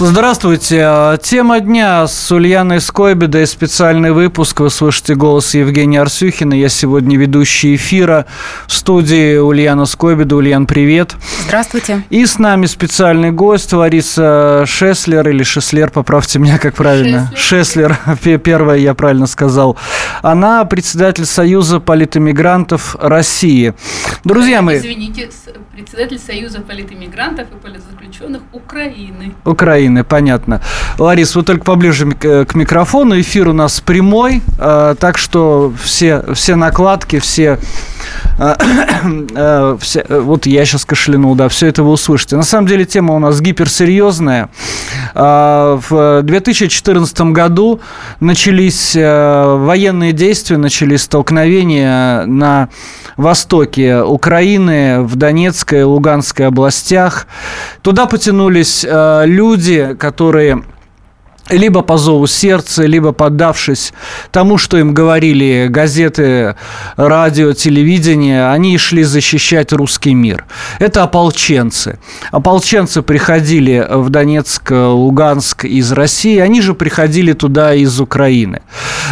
Здравствуйте. Тема дня с Ульяной Скойбедой. Специальный выпуск. Вы слышите голос Евгения Арсюхина. Я сегодня ведущий эфира в студии Ульяна Скойбеда. Ульян, привет. Здравствуйте. И с нами специальный гость Лариса Шеслер или Шеслер, поправьте меня, как правильно. Шеслер. Шеслер. Первое я правильно сказал. Она председатель Союза политэмигрантов России. Друзья мои... Извините, председатель Союза политэмигрантов и политзаключенных Украины. Украины. Понятно. Ларис, вы только поближе к микрофону. Эфир у нас прямой, э, так что все, все накладки, все, э, э, все... Вот я сейчас кашлянул, да, все это вы услышите. На самом деле тема у нас гиперсерьезная. В 2014 году начались военные действия, начались столкновения на востоке Украины, в Донецкой и Луганской областях. Туда потянулись люди, которые либо по зову сердца, либо поддавшись тому, что им говорили газеты, радио, телевидение, они шли защищать русский мир. Это ополченцы. Ополченцы приходили в Донецк, Луганск из России, они же приходили туда из Украины.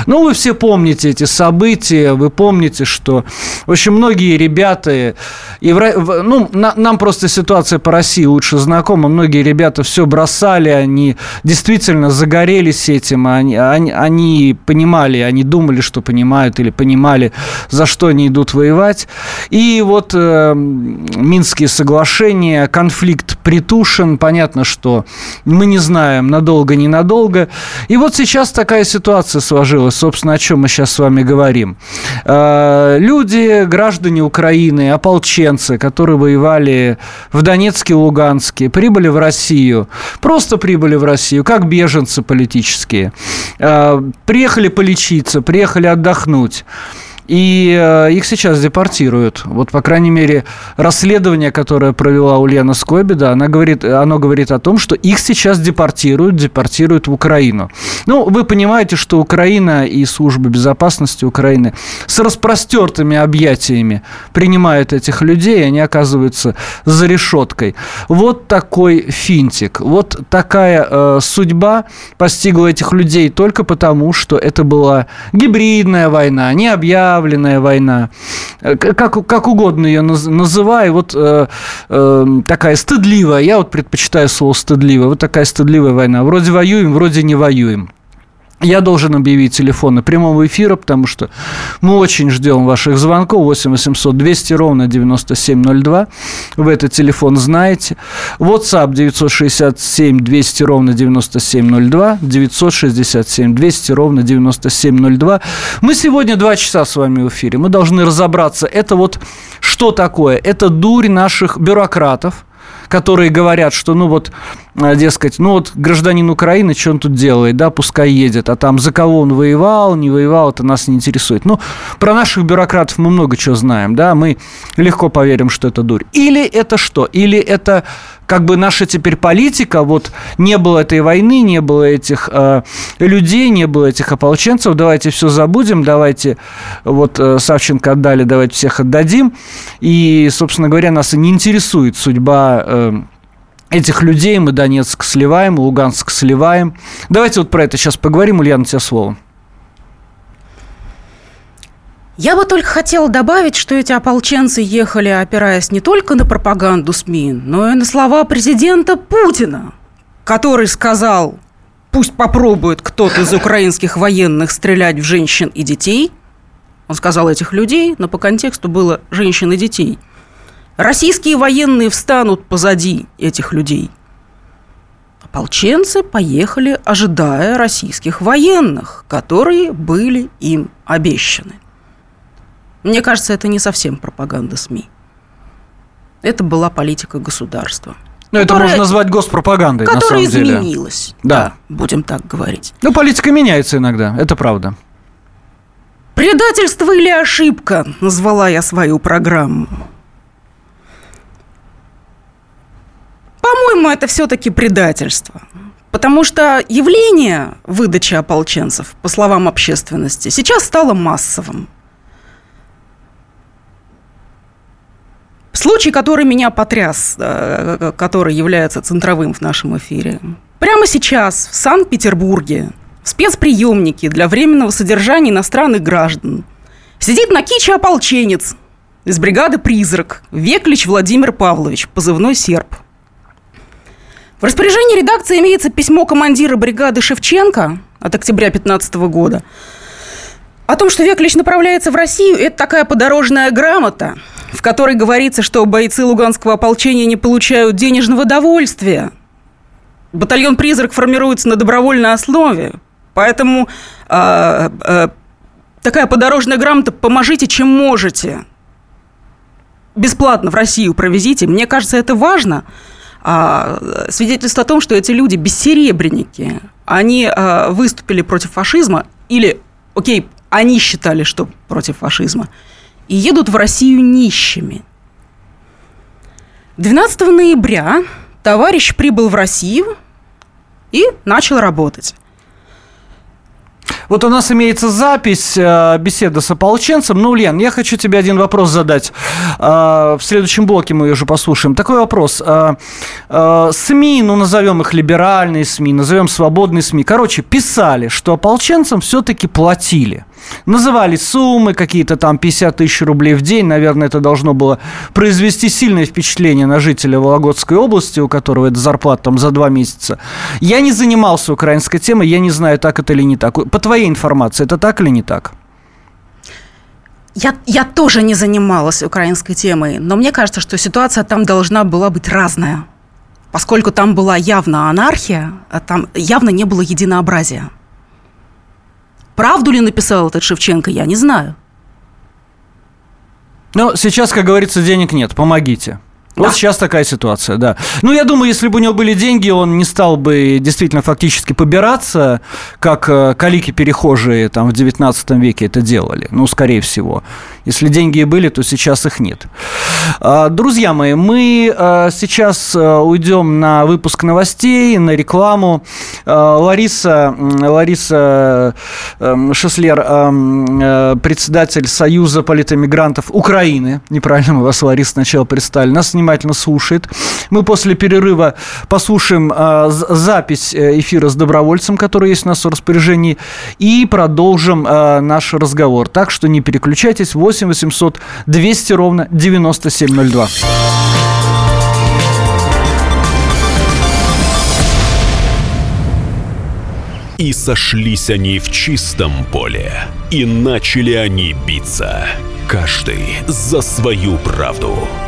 Ну, вы все помните эти события, вы помните, что, общем, многие ребята, и в, ну, на, нам просто ситуация по России лучше знакома, многие ребята все бросали, они действительно за загорелись этим, они, они, они понимали, они думали, что понимают или понимали, за что они идут воевать. И вот э, Минские соглашения, конфликт притушен, понятно, что мы не знаем, надолго, ненадолго. И вот сейчас такая ситуация сложилась, собственно, о чем мы сейчас с вами говорим. Э, люди, граждане Украины, ополченцы, которые воевали в Донецке, Луганске, прибыли в Россию, просто прибыли в Россию, как беженцы, политические, э, приехали полечиться, приехали отдохнуть. И э, их сейчас депортируют. Вот, по крайней мере, расследование, которое провела Ульяна Скобида, она говорит, оно говорит о том, что их сейчас депортируют, депортируют в Украину. Ну, вы понимаете, что Украина и служба безопасности Украины с распростертыми объятиями принимают этих людей, и они оказываются за решеткой. Вот такой финтик. Вот такая э, судьба постигла этих людей только потому, что это была гибридная война, не объявленная война, э, как, как угодно ее называй, вот э, э, такая стыдливая, я вот предпочитаю слово стыдливая, вот такая стыдливая война. Вроде воюем, вроде не воюем. Я должен объявить телефоны прямого эфира, потому что мы очень ждем ваших звонков. 8 800 200 ровно 9702. Вы этот телефон знаете. WhatsApp 967 200 ровно 9702. 967 200 ровно 9702. Мы сегодня два часа с вами в эфире. Мы должны разобраться, это вот что такое? Это дурь наших бюрократов, которые говорят, что, ну вот, дескать, ну вот гражданин Украины, что он тут делает, да, пускай едет, а там за кого он воевал, не воевал, это нас не интересует. Ну, про наших бюрократов мы много чего знаем, да, мы легко поверим, что это дурь. Или это что? Или это как бы наша теперь политика, вот не было этой войны, не было этих э, людей, не было этих ополченцев, давайте все забудем, давайте вот э, Савченко отдали, давайте всех отдадим. И, собственно говоря, нас и не интересует судьба э, этих людей, мы Донецк сливаем, Луганск сливаем. Давайте вот про это сейчас поговорим, Ульяна, тебе слово. Я бы только хотела добавить, что эти ополченцы ехали, опираясь не только на пропаганду СМИ, но и на слова президента Путина, который сказал, пусть попробует кто-то из украинских военных стрелять в женщин и детей. Он сказал этих людей, но по контексту было женщин и детей. Российские военные встанут позади этих людей. Ополченцы поехали, ожидая российских военных, которые были им обещаны. Мне кажется, это не совсем пропаганда СМИ. Это была политика государства. Ну, это можно назвать госпропагандой, на самом деле. Которая изменилась. Да. да. Будем так говорить. Ну, политика меняется иногда, это правда. Предательство или ошибка, назвала я свою программу. По-моему, это все-таки предательство. Потому что явление выдачи ополченцев, по словам общественности, сейчас стало массовым. Случай, который меня потряс, э, который является центровым в нашем эфире. Прямо сейчас в Санкт-Петербурге в спецприемнике для временного содержания иностранных граждан сидит на киче ополченец из бригады «Призрак» Веклич Владимир Павлович, позывной «Серб». В распоряжении редакции имеется письмо командира бригады Шевченко от октября 2015 года. О том, что Веклич направляется в Россию, это такая подорожная грамота, в которой говорится, что бойцы Луганского ополчения не получают денежного довольствия. Батальон «Призрак» формируется на добровольной основе, поэтому э, э, такая подорожная грамота «поможите, чем можете». Бесплатно в Россию провезите. Мне кажется, это важно – а, свидетельство о том, что эти люди бессеребренники, они а, выступили против фашизма, или, окей, они считали, что против фашизма, и едут в Россию нищими. 12 ноября товарищ прибыл в Россию и начал работать. Вот у нас имеется запись э, беседы с ополченцем. Ну, Лен, я хочу тебе один вопрос задать. Э, в следующем блоке мы ее уже послушаем. Такой вопрос. Э, СМИ, ну, назовем их либеральные СМИ, назовем свободные СМИ. Короче, писали, что ополченцам все-таки платили. Называли суммы какие-то там 50 тысяч рублей в день. Наверное, это должно было произвести сильное впечатление на жителя Вологодской области, у которого это зарплата там за два месяца. Я не занимался украинской темой, я не знаю, так это или не так. По твоей информации, это так или не так? Я, я тоже не занималась украинской темой, но мне кажется, что ситуация там должна была быть разная. Поскольку там была явно анархия, а там явно не было единообразия. Правду ли написал этот Шевченко, я не знаю. Ну, сейчас, как говорится, денег нет, помогите. Вот сейчас такая ситуация, да. Ну, я думаю, если бы у него были деньги, он не стал бы действительно фактически побираться, как э, калики-перехожие там в 19 веке это делали. Ну, скорее всего. Если деньги и были, то сейчас их нет. А, друзья мои, мы а, сейчас а, уйдем на выпуск новостей, на рекламу. Лариса, Лариса Шеслер, председатель Союза политэмигрантов Украины, неправильно мы вас, Лариса, сначала представили, нас внимательно слушает. Мы после перерыва послушаем запись э, эфира с добровольцем, который есть у нас в распоряжении, и продолжим наш разговор. Так что не переключайтесь. 8 8 800 200 ровно 9702. И сошлись они в чистом поле, и начали они биться. Каждый за свою правду.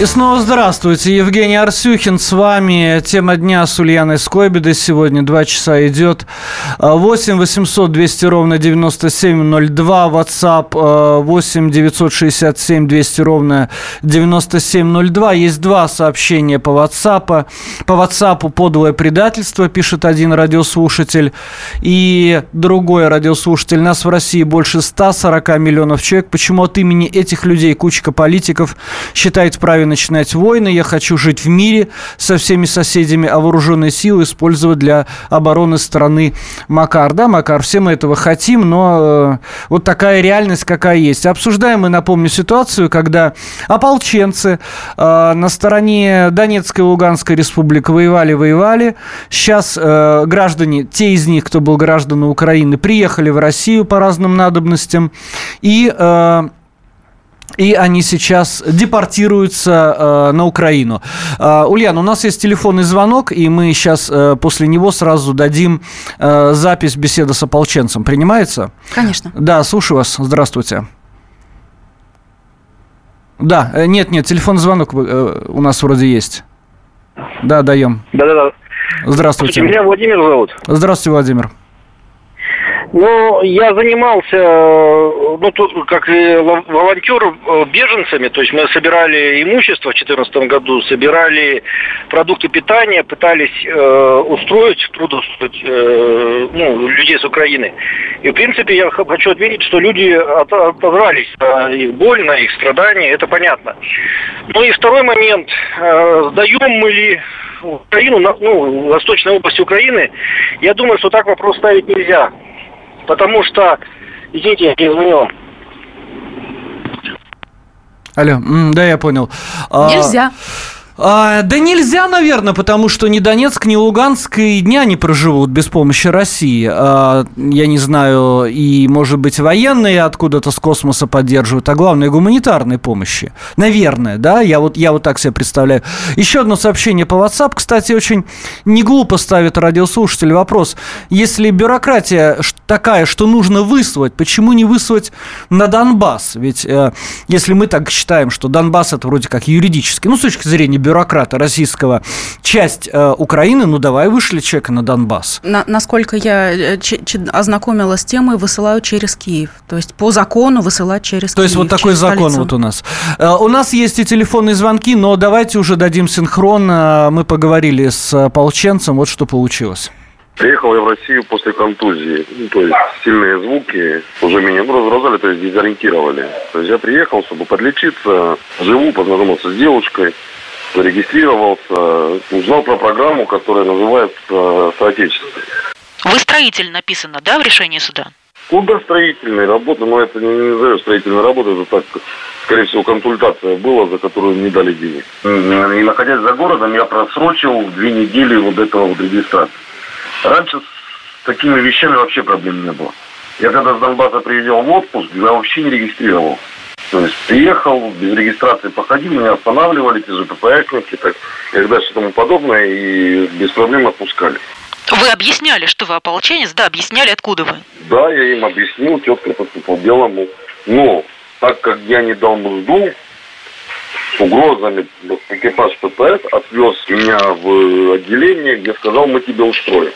И снова здравствуйте. Евгений Арсюхин с вами. Тема дня с Ульяной Скойбедой. Сегодня два часа идет. 8 800 200 ровно 9702. WhatsApp 8 967 200 ровно 9702. Есть два сообщения по WhatsApp. По WhatsApp подлое предательство, пишет один радиослушатель. И другой радиослушатель. Нас в России больше 140 миллионов человек. Почему от имени этих людей кучка политиков считает правильно начинать войны, я хочу жить в мире со всеми соседями, а вооруженные силы использовать для обороны страны Макар. Да, Макар, все мы этого хотим, но э, вот такая реальность, какая есть. Обсуждаем мы, напомню, ситуацию, когда ополченцы э, на стороне Донецкой и Луганской республик воевали-воевали. Сейчас э, граждане, те из них, кто был гражданами Украины, приехали в Россию по разным надобностям и... Э, и они сейчас депортируются э, на Украину. Э, Ульян, у нас есть телефонный звонок, и мы сейчас э, после него сразу дадим э, запись беседы с ополченцем. Принимается? Конечно. Да, слушаю вас. Здравствуйте. Да, э, нет, нет, телефонный звонок э, у нас вроде есть. Да, даем. Да-да-да. Здравствуйте. Меня Владимир зовут. Здравствуйте, Владимир. Ну, я занимался, э, ну, тут, как и волонтер э, беженцами, то есть мы собирали имущество в 2014 году, собирали продукты питания, пытались э, устроить, трудоустроить э, ну, людей с Украины. И, в принципе, я хочу отметить, что люди от, отозвались на их боль, на их страдания, это понятно. Ну и второй момент, э, сдаем мы ли Украину, ну, восточной области Украины, я думаю, что так вопрос ставить нельзя. Потому что, извините, я перезвонил. Алло, да, я понял. А, Нельзя. А... А, да нельзя, наверное, потому что ни Донецк, ни Луганск и дня не проживут без помощи России. А, я не знаю, и, может быть, военные откуда-то с космоса поддерживают, а главное, гуманитарной помощи. Наверное, да, я вот, я вот так себе представляю. Еще одно сообщение по WhatsApp, кстати, очень не глупо ставит радиослушатель вопрос. Если бюрократия такая, что нужно выслать, почему не выслать на Донбасс? Ведь э, если мы так считаем, что Донбасс это вроде как юридически, ну, с точки зрения бюрократии, бюрократа российского часть э, Украины, ну давай вышли человека на Донбасс. На, насколько я э, ознакомилась с темой, высылают через Киев. То есть по закону высылать через То Киев. То есть вот такой закон столицу. вот у нас. Э, у нас есть и телефонные звонки, но давайте уже дадим синхрон. Э, мы поговорили с ополченцем, вот что получилось. Приехал я в Россию после контузии. Ну, то есть сильные звуки уже меня ну, разразали, то есть дезориентировали. То есть я приехал, чтобы подлечиться, живу, познакомился с девушкой зарегистрировался, узнал про программу, которая называется «Соотечество». Вы строитель написано, да, в решении суда? Куда строительные работы, но это не, не назовем строительной работой, это так, скорее всего, консультация была, за которую не дали денег. И находясь за городом, я просрочил две недели вот этого вот регистрации. Раньше с такими вещами вообще проблем не было. Я когда с Донбасса приезжал в отпуск, я вообще не регистрировался. То есть приехал, без регистрации походил, меня останавливали, те же ППСники, так, и дальше тому подобное, и без проблем отпускали. Вы объясняли, что вы ополченец, да, объясняли, откуда вы? Да, я им объяснил, четко поступал делом. Но так как я не дал мзду, угрозами экипаж ППС отвез меня в отделение, где сказал, мы тебе устроим.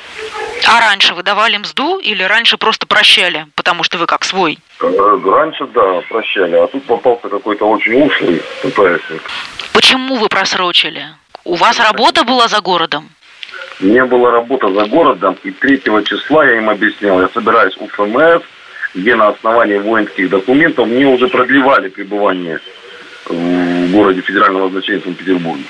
А раньше вы давали мзду или раньше просто прощали, потому что вы как свой? Э, раньше, да, прощали, а тут попался какой-то очень ушлый ППСник. Почему вы просрочили? У вас работа была за городом? Не было работа за городом, и 3 числа я им объяснял, я собираюсь у ФМС, где на основании воинских документов мне уже продлевали пребывание в городе федерального значения Санкт-Петербурге.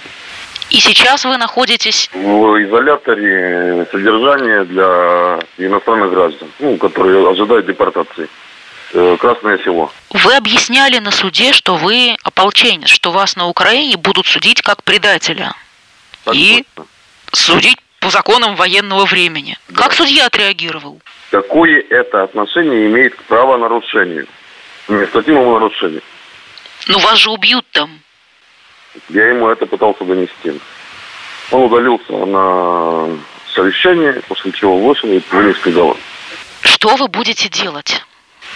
И сейчас вы находитесь в изоляторе содержания для иностранных граждан, ну, которые ожидают депортации. Э, Красное село. Вы объясняли на суде, что вы ополченец, что вас на Украине будут судить как предателя. Так и точно. судить по законам военного времени. Да. Как судья отреагировал? Какое это отношение имеет к правонарушению? Административному нарушению. Ну вас же убьют там. Я ему это пытался донести. Он удалился на совещание, после чего вышел и вынес приговор. Что вы будете делать?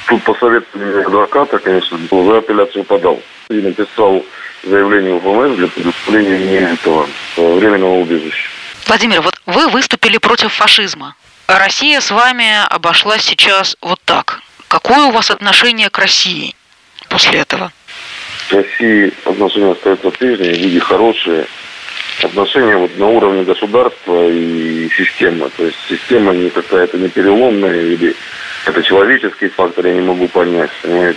Тут посоветовали адвоката, конечно, за апелляцию подал. И написал заявление в ФМС для предоставления мне этого временного убежища. Владимир, вот вы выступили против фашизма. Россия с вами обошлась сейчас вот так. Какое у вас отношение к России после этого? С Россией отношения остаются прежние, люди хорошие. Отношения вот на уровне государства и системы. То есть система не какая-то не переломная или это человеческий фактор, я не могу понять.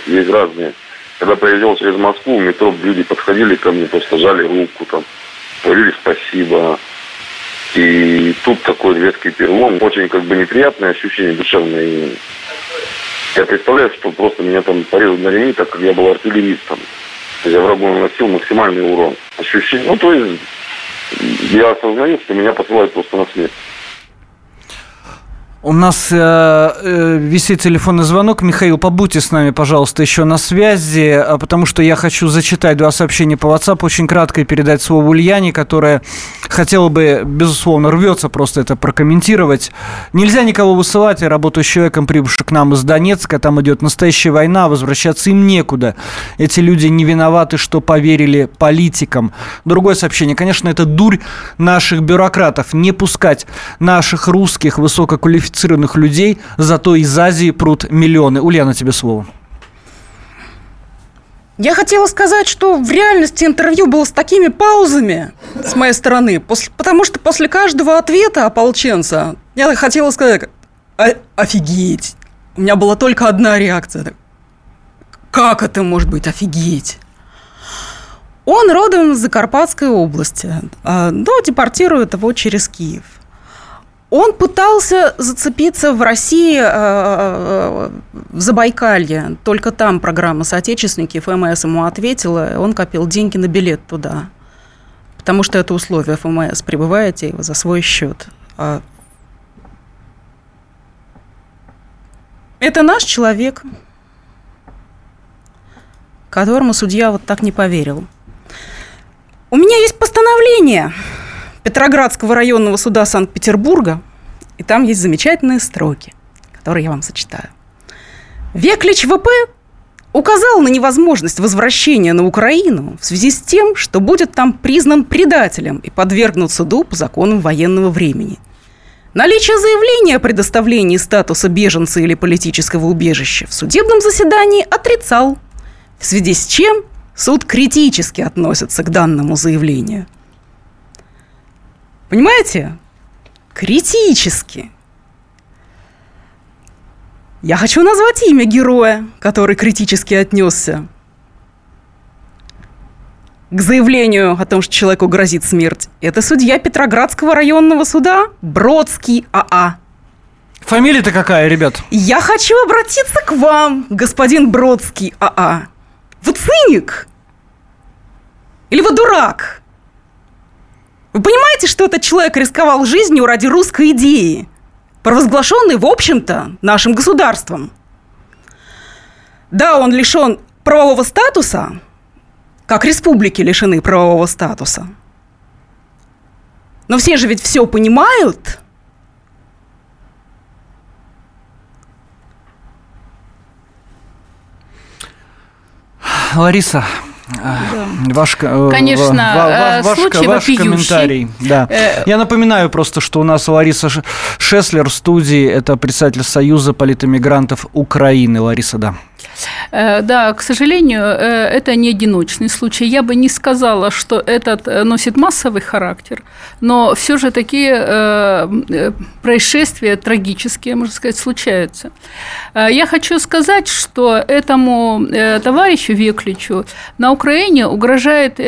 Есть разные. Когда проезжал через Москву, в метро люди подходили ко мне, просто жали руку, там, говорили спасибо. И тут такой резкий перелом, очень как бы неприятное ощущение душевное. Я представляю, что просто меня там порезали на ремни, так как я был артиллеристом я врагу наносил максимальный урон. Ощущение, ну, то есть, я осознаю, что меня посылают просто на смерть. У нас э, э, висит телефонный звонок. Михаил, побудьте с нами, пожалуйста, еще на связи, а, потому что я хочу зачитать два сообщения по WhatsApp, очень кратко и передать слово Ульяне, которая хотела бы, безусловно, рвется просто это прокомментировать. Нельзя никого высылать. Я работаю с человеком, прибывшим к нам из Донецка. Там идет настоящая война, возвращаться им некуда. Эти люди не виноваты, что поверили политикам. Другое сообщение. Конечно, это дурь наших бюрократов. Не пускать наших русских высококвалифицированных квалифицированных людей, зато из Азии прут миллионы. Ульяна, тебе слово. Я хотела сказать, что в реальности интервью было с такими паузами с моей стороны, после, потому что после каждого ответа ополченца я хотела сказать, офигеть. У меня была только одна реакция. Как это может быть офигеть? Он родом из Закарпатской области, а, но депортируют его через Киев. Он пытался зацепиться в России, э, э, в Забайкалье. Только там программа «Соотечественники», ФМС ему ответила, он копил деньги на билет туда. Потому что это условие ФМС. Прибываете его за свой счет. А это наш человек, которому судья вот так не поверил. У меня есть постановление – Петроградского районного суда Санкт-Петербурга, и там есть замечательные строки, которые я вам сочетаю. Веклич ВП указал на невозможность возвращения на Украину в связи с тем, что будет там признан предателем и подвергнут суду по законам военного времени. Наличие заявления о предоставлении статуса беженца или политического убежища в судебном заседании отрицал, в связи с чем суд критически относится к данному заявлению – Понимаете? Критически. Я хочу назвать имя героя, который критически отнесся к заявлению о том, что человеку грозит смерть. Это судья Петроградского районного суда Бродский АА. Фамилия-то какая, ребят? Я хочу обратиться к вам, господин Бродский АА. Вы циник? Или вы дурак? Вы понимаете, что этот человек рисковал жизнью ради русской идеи, провозглашенной, в общем-то, нашим государством? Да, он лишен правового статуса, как республики лишены правового статуса. Но все же ведь все понимают. Лариса, да. Ваш, э, Конечно, ва, ва, случай ваш, ваш комментарий. Да. Э... Я напоминаю просто, что у нас Лариса Шеслер в студии, это председатель Союза политэмигрантов Украины. Лариса, да. Э, да, к сожалению, э, это не одиночный случай. Я бы не сказала, что этот э, носит массовый характер, но все же такие происшествия трагические, можно сказать, случаются. Я хочу сказать, что этому товарищу Векличу на Украине угрожает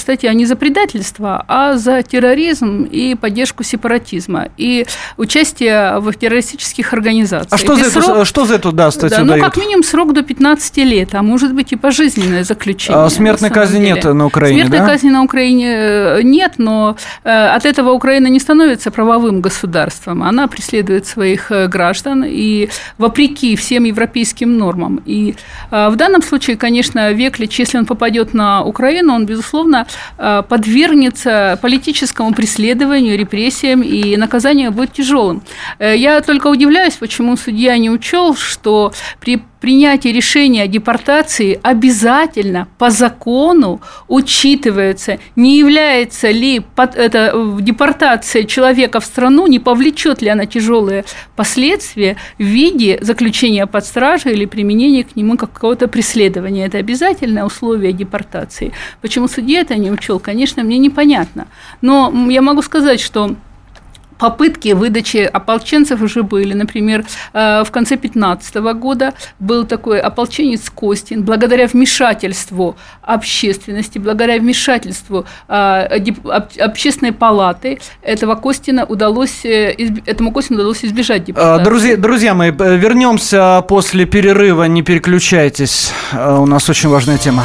статья не за предательство, а за терроризм и поддержку сепаратизма и участие в террористических организациях. А что, за, срок... это, что за эту да, статью да, Ну, как минимум срок до 15 лет, а может быть и пожизненное заключение. А смертной казни деле. нет на Украине, Смертной да? казни на Украине э, нет, но э, от этого Украина не становится правовым государством. Она преследует своих э, граждан и вопреки всем европейским нормам. И в данном случае, конечно, Веклич, если он попадет на Украину, он, безусловно, подвергнется политическому преследованию, репрессиям, и наказание будет тяжелым. Я только удивляюсь, почему судья не учел, что при принятие решения о депортации обязательно по закону учитывается, не является ли под, это, депортация человека в страну, не повлечет ли она тяжелые последствия в виде заключения под стражей или применения к нему какого-то преследования. Это обязательное условие депортации. Почему судья это не учел, конечно, мне непонятно. Но я могу сказать, что попытки выдачи ополченцев уже были. Например, э, в конце 2015 года был такой ополченец Костин. Благодаря вмешательству общественности, благодаря вмешательству э, общественной палаты этого Костина удалось, э, этому Костину удалось избежать депортации. Друзья, друзья мои, вернемся после перерыва, не переключайтесь. У нас очень важная тема.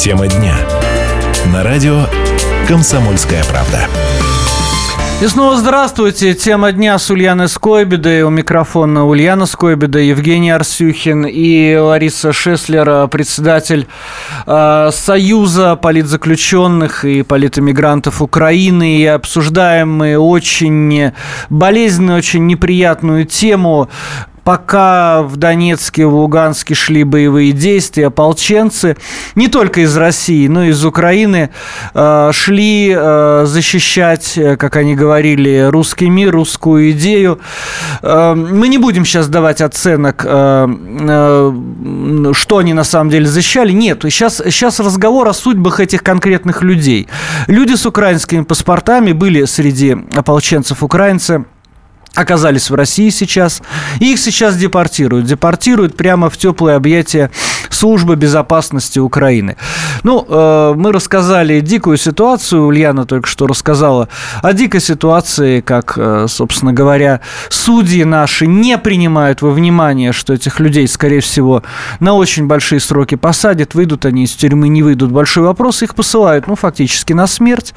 Тема дня. На радио «Комсомольская правда». И снова здравствуйте. Тема дня с Ульяной Скойбедой. У микрофона Ульяна Скойбеда, Евгений Арсюхин и Лариса Шеслер, председатель э, Союза политзаключенных и политэмигрантов Украины. И обсуждаем мы очень болезненную, очень неприятную тему пока в Донецке, в Луганске шли боевые действия, ополченцы не только из России, но и из Украины э, шли э, защищать, э, как они говорили, русский мир, русскую идею. Мы не будем сейчас давать оценок, что они на самом деле защищали. Нет, сейчас, сейчас разговор о судьбах этих конкретных людей. Люди с украинскими паспортами были среди ополченцев украинцы – оказались в России сейчас. И их сейчас депортируют. Депортируют прямо в теплые объятия службы безопасности Украины. Ну, э, мы рассказали дикую ситуацию. Ульяна только что рассказала о дикой ситуации, как, э, собственно говоря, судьи наши не принимают во внимание, что этих людей, скорее всего, на очень большие сроки посадят. Выйдут они из тюрьмы, не выйдут. Большой вопрос. Их посылают, ну, фактически на смерть,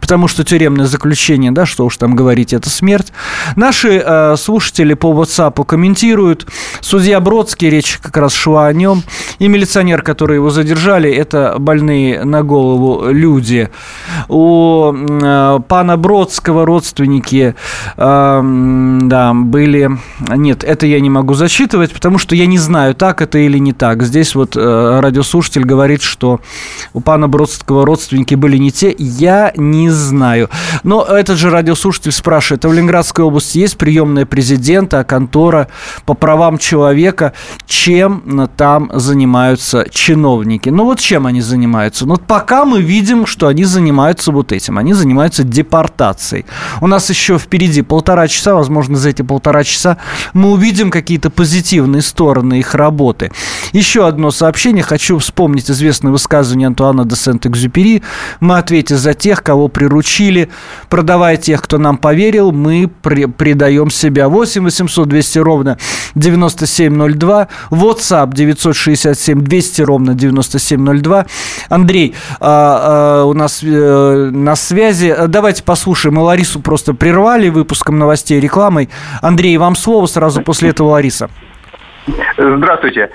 потому что тюремное заключение, да, что уж там говорить, это смерть. Наши э, слушатели по WhatsApp комментируют. Судья Бродский, речь как раз шла о нем. И милиционер, который его задержали, это больные на голову люди. У э, пана Бродского родственники э, да, были... Нет, это я не могу зачитывать, потому что я не знаю, так это или не так. Здесь вот э, радиослушатель говорит, что у пана Бродского родственники были не те. Я не знаю. Но этот же радиослушатель спрашивает, а в Ленинградской области есть приемная президента, контора по правам человека. Чем там занимаются чиновники? Ну вот чем они занимаются? Ну пока мы видим, что они занимаются вот этим. Они занимаются депортацией. У нас еще впереди полтора часа, возможно, за эти полтора часа мы увидим какие-то позитивные стороны их работы. Еще одно сообщение. Хочу вспомнить известное высказывание Антуана де Сент-Экзюпери. Мы ответим за тех, кого приручили. Продавая тех, кто нам поверил, мы при даем себя. 8 800 200 ровно 9702. WhatsApp 967 200 ровно 9702. Андрей а, а, у нас а, на связи. Давайте послушаем. Мы Ларису просто прервали выпуском новостей рекламой. Андрей, вам слово сразу после этого Лариса. Здравствуйте.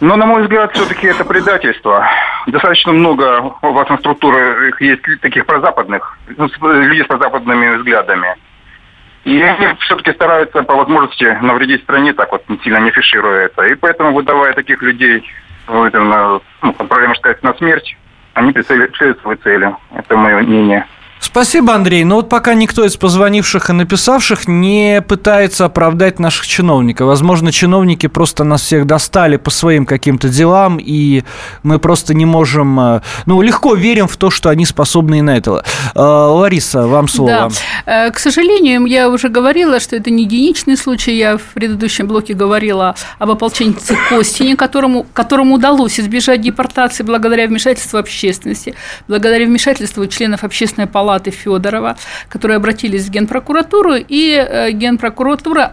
Но, на мой взгляд, все-таки это предательство. Достаточно много вас на структурах есть таких прозападных, ну, людей с прозападными взглядами. И они все-таки стараются по возможности навредить стране, так вот сильно не фишируя это. И поэтому, выдавая таких людей, ну, проблема сказать, на смерть, они преследуют свои цели. Это мое мнение. Спасибо, Андрей. Но вот пока никто из позвонивших и написавших не пытается оправдать наших чиновников. Возможно, чиновники просто нас всех достали по своим каким-то делам, и мы просто не можем... Э, ну, легко верим в то, что они способны и на это. Э, Лариса, вам слово. Да. Э, к сожалению, я уже говорила, что это не единичный случай. Я в предыдущем блоке говорила об ополченце Костине, которому, которому удалось избежать депортации благодаря вмешательству общественности, благодаря вмешательству членов общественной палаты палаты Федорова, которые обратились в Генпрокуратуру, и э, Генпрокуратура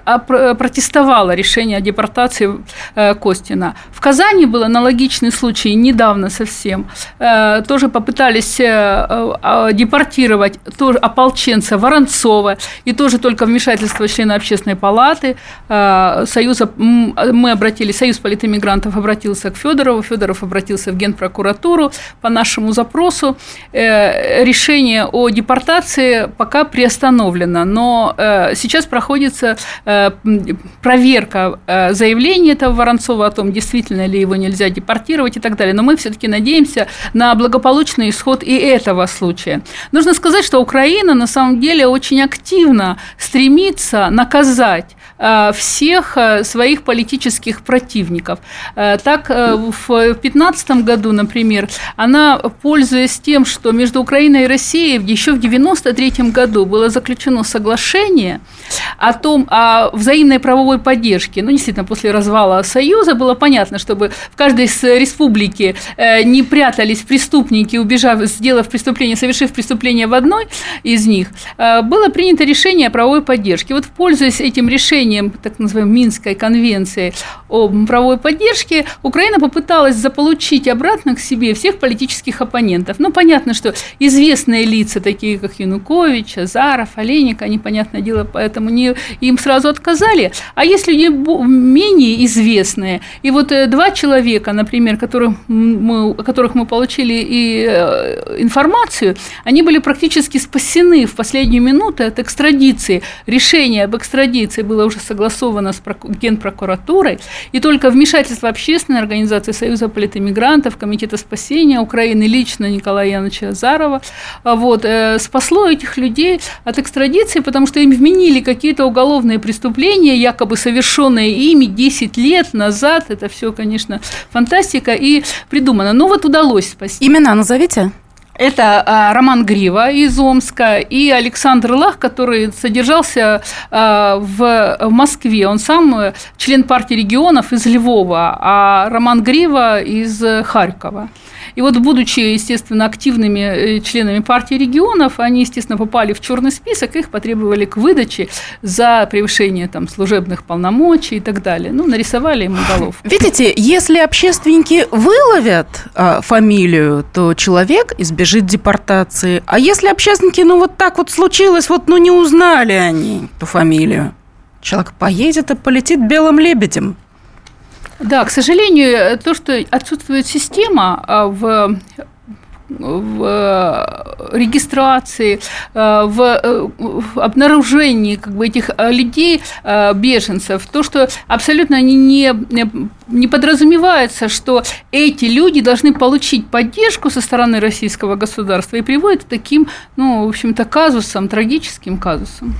протестовала решение о депортации э, Костина. В Казани был аналогичный случай недавно совсем. Э, тоже попытались депортировать тоже ополченца Воронцова, и тоже только вмешательство члена общественной палаты Союза, мы обратились, Союз политэмигрантов обратился к Федорову, Федоров обратился в Генпрокуратуру по нашему запросу. Решение о по депортации пока приостановлена, но сейчас проходится проверка заявления этого Воронцова о том, действительно ли его нельзя депортировать и так далее. Но мы все-таки надеемся на благополучный исход и этого случая. Нужно сказать, что Украина на самом деле очень активно стремится наказать Э, всех э, своих политических противников. Э, так, в 2015 году, например, она, пользуясь тем, что между Украиной и Россией еще в 1993 году было заключено соглашение о том, о взаимной правовой поддержке, ну, действительно, после развала Союза было понятно, чтобы в каждой республике не прятались преступники, убежав, сделав преступление, совершив преступление в одной из них, было принято решение о правовой поддержке. Вот, пользуясь этим решением, нарушением так называемой Минской конвенции о правовой поддержке, Украина попыталась заполучить обратно к себе всех политических оппонентов. Ну, понятно, что известные лица, такие как Янукович, Азаров, Олейник, они, понятное дело, поэтому не, им сразу отказали. А есть люди менее известные. И вот э, два человека, например, которых мы, о которых мы получили и э, информацию, они были практически спасены в последнюю минуту от экстрадиции. Решение об экстрадиции было уже уже согласовано с Генпрокуратурой, и только вмешательство общественной организации Союза политэмигрантов, Комитета спасения Украины, лично Николая Яновича Азарова, а, вот, э, спасло этих людей от экстрадиции, потому что им вменили какие-то уголовные преступления, якобы совершенные ими 10 лет назад. Это все, конечно, фантастика и придумано. Но вот удалось спасти. Имена назовите. Это а, Роман Грива из Омска и Александр Лах, который содержался а, в, Москве. Он сам э, член партии регионов из Львова, а Роман Грива из Харькова. И вот, будучи, естественно, активными э, членами партии регионов, они, естественно, попали в черный список, их потребовали к выдаче за превышение там, служебных полномочий и так далее. Ну, нарисовали им голову. Видите, если общественники выловят э, фамилию, то человек избежит депортации. А если общественники, ну, вот так вот случилось, вот, ну, не узнали они эту фамилию, человек поедет и полетит белым лебедем. Да, к сожалению, то, что отсутствует система а, в в э, регистрации, э, э, в обнаружении как бы, этих людей, беженцев, то, что абсолютно они не, не подразумевается, что эти люди должны получить поддержку со стороны российского государства и приводит к таким, ну, в общем-то, казусам, трагическим казусам.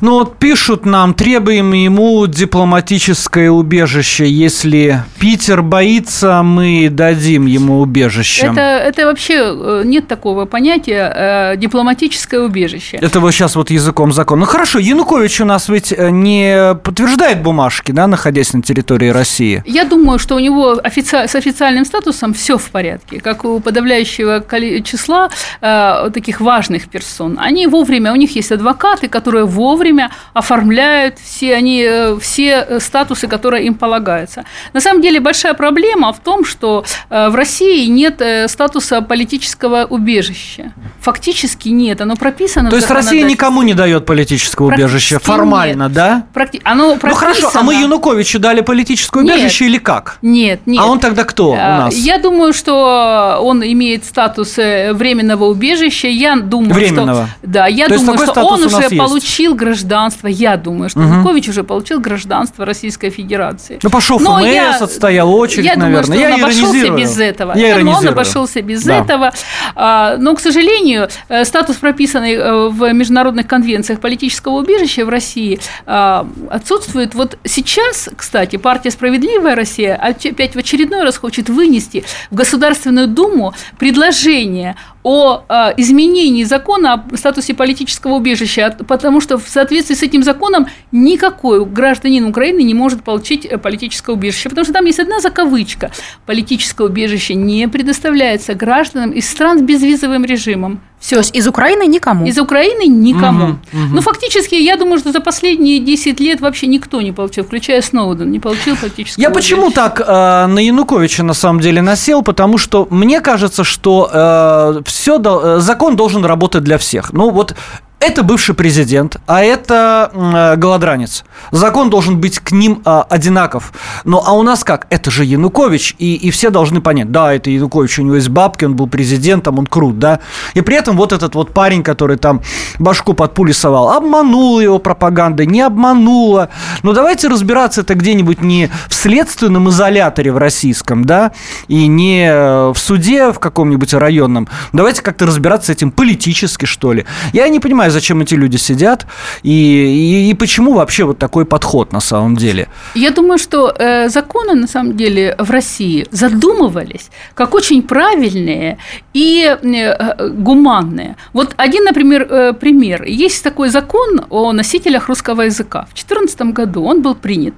Ну, вот пишут нам, требуем ему дипломатическое убежище. Если Питер боится, мы дадим ему убежище. Это, это вообще Э, нет такого понятия э, дипломатическое убежище. Это вы сейчас вот языком закона. Ну хорошо, Янукович у нас ведь э, не подтверждает бумажки, да, находясь на территории России. Я думаю, что у него офици... с официальным статусом все в порядке, как у подавляющего числа э, таких важных персон. Они вовремя, у них есть адвокаты, которые вовремя оформляют все, они, все статусы, которые им полагаются. На самом деле большая проблема в том, что в России нет статуса политического политического убежища. Фактически нет, оно прописано. То есть Россия никому не дает политического убежища формально, нет. да? Практи... Оно прописано... Ну хорошо, а мы Януковичу дали политическое убежище нет. или как? Нет, нет. А он тогда кто у а, нас? Я думаю, что он имеет статус э, временного убежища. Я думаю, временного. что да, я То думаю, что он уже есть? получил гражданство. Я думаю, что угу. Янукович уже получил гражданство Российской Федерации. Ну пошел ФМС, я, отстоял очередь, я наверное. Думаю, что я он обошелся без этого. Я он обошелся без да. этого. А, но, к сожалению, э, статус, прописанный э, в международных конвенциях политического убежища в России, а, отсутствует. Вот сейчас, кстати, партия «Справедливая Россия» опять в очередной раз хочет вынести в Государственную Думу предложение о э, изменении закона о статусе политического убежища, потому что в соответствии с этим законом никакой гражданин Украины не может получить э, политическое убежище, потому что там есть одна закавычка. Политическое убежище не предоставляется гражданам из стран с безвизовым режимом. Все, То есть из Украины никому? Из Украины никому. Угу, угу. Ну, фактически, я думаю, что за последние 10 лет вообще никто не получил, включая Сноуден, не получил политического Я почему так э, на Януковича на самом деле насел? Потому что мне кажется, что э, все, э, закон должен работать для всех. Ну, вот это бывший президент, а это э, голодранец. Закон должен быть к ним э, одинаков. Но а у нас как? Это же Янукович, и, и все должны понять, да, это Янукович, у него есть бабки, он был президентом, он крут, да. И при этом вот этот вот парень, который там башку под пули совал, обманул его пропаганда, не обманула. Ну давайте разбираться это где-нибудь не в следственном изоляторе в российском, да, и не э, в суде в каком-нибудь районном. Давайте как-то разбираться с этим политически, что ли. Я не понимаю, зачем эти люди сидят и, и, и почему вообще вот такой подход на самом деле. Я думаю, что э, законы на самом деле в России задумывались как очень правильные и э, гуманные. Вот один, например, э, пример. Есть такой закон о носителях русского языка. В 2014 году он был принят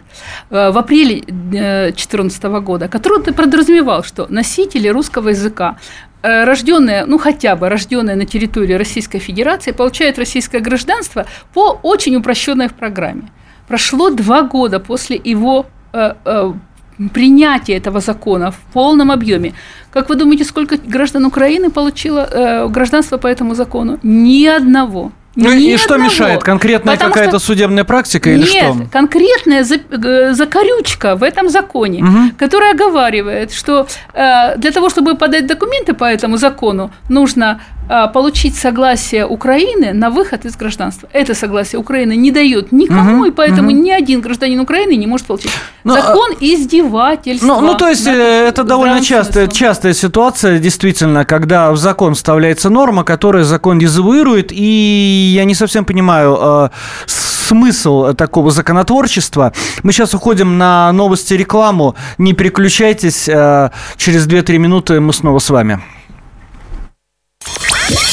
э, в апреле 2014 э, года, который подразумевал, что носители русского языка Э, рожденные, ну хотя бы рожденные на территории Российской Федерации, получают российское гражданство по очень упрощенной программе. Прошло два года после его э, э, принятия этого закона в полном объеме. Как вы думаете, сколько граждан Украины получило гражданство по этому закону? Ни одного. Ну и что мешает? Конкретная какая-то что... судебная практика или Нет, что? конкретная э, закорючка в этом законе, угу. которая оговаривает, что э, для того, чтобы подать документы по этому закону, нужно получить согласие Украины на выход из гражданства. Это согласие Украины не дает никому, угу, и поэтому угу. ни один гражданин Украины не может получить. Но, ну, Закон а, издевательства. Ну, ну, то есть, да, э, это довольно частая, частая ситуация, действительно, когда в закон вставляется норма, которая закон дезавуирует, и я не совсем понимаю э, смысл такого законотворчества. Мы сейчас уходим на новости рекламу. Не переключайтесь, э, через 2-3 минуты мы снова с вами.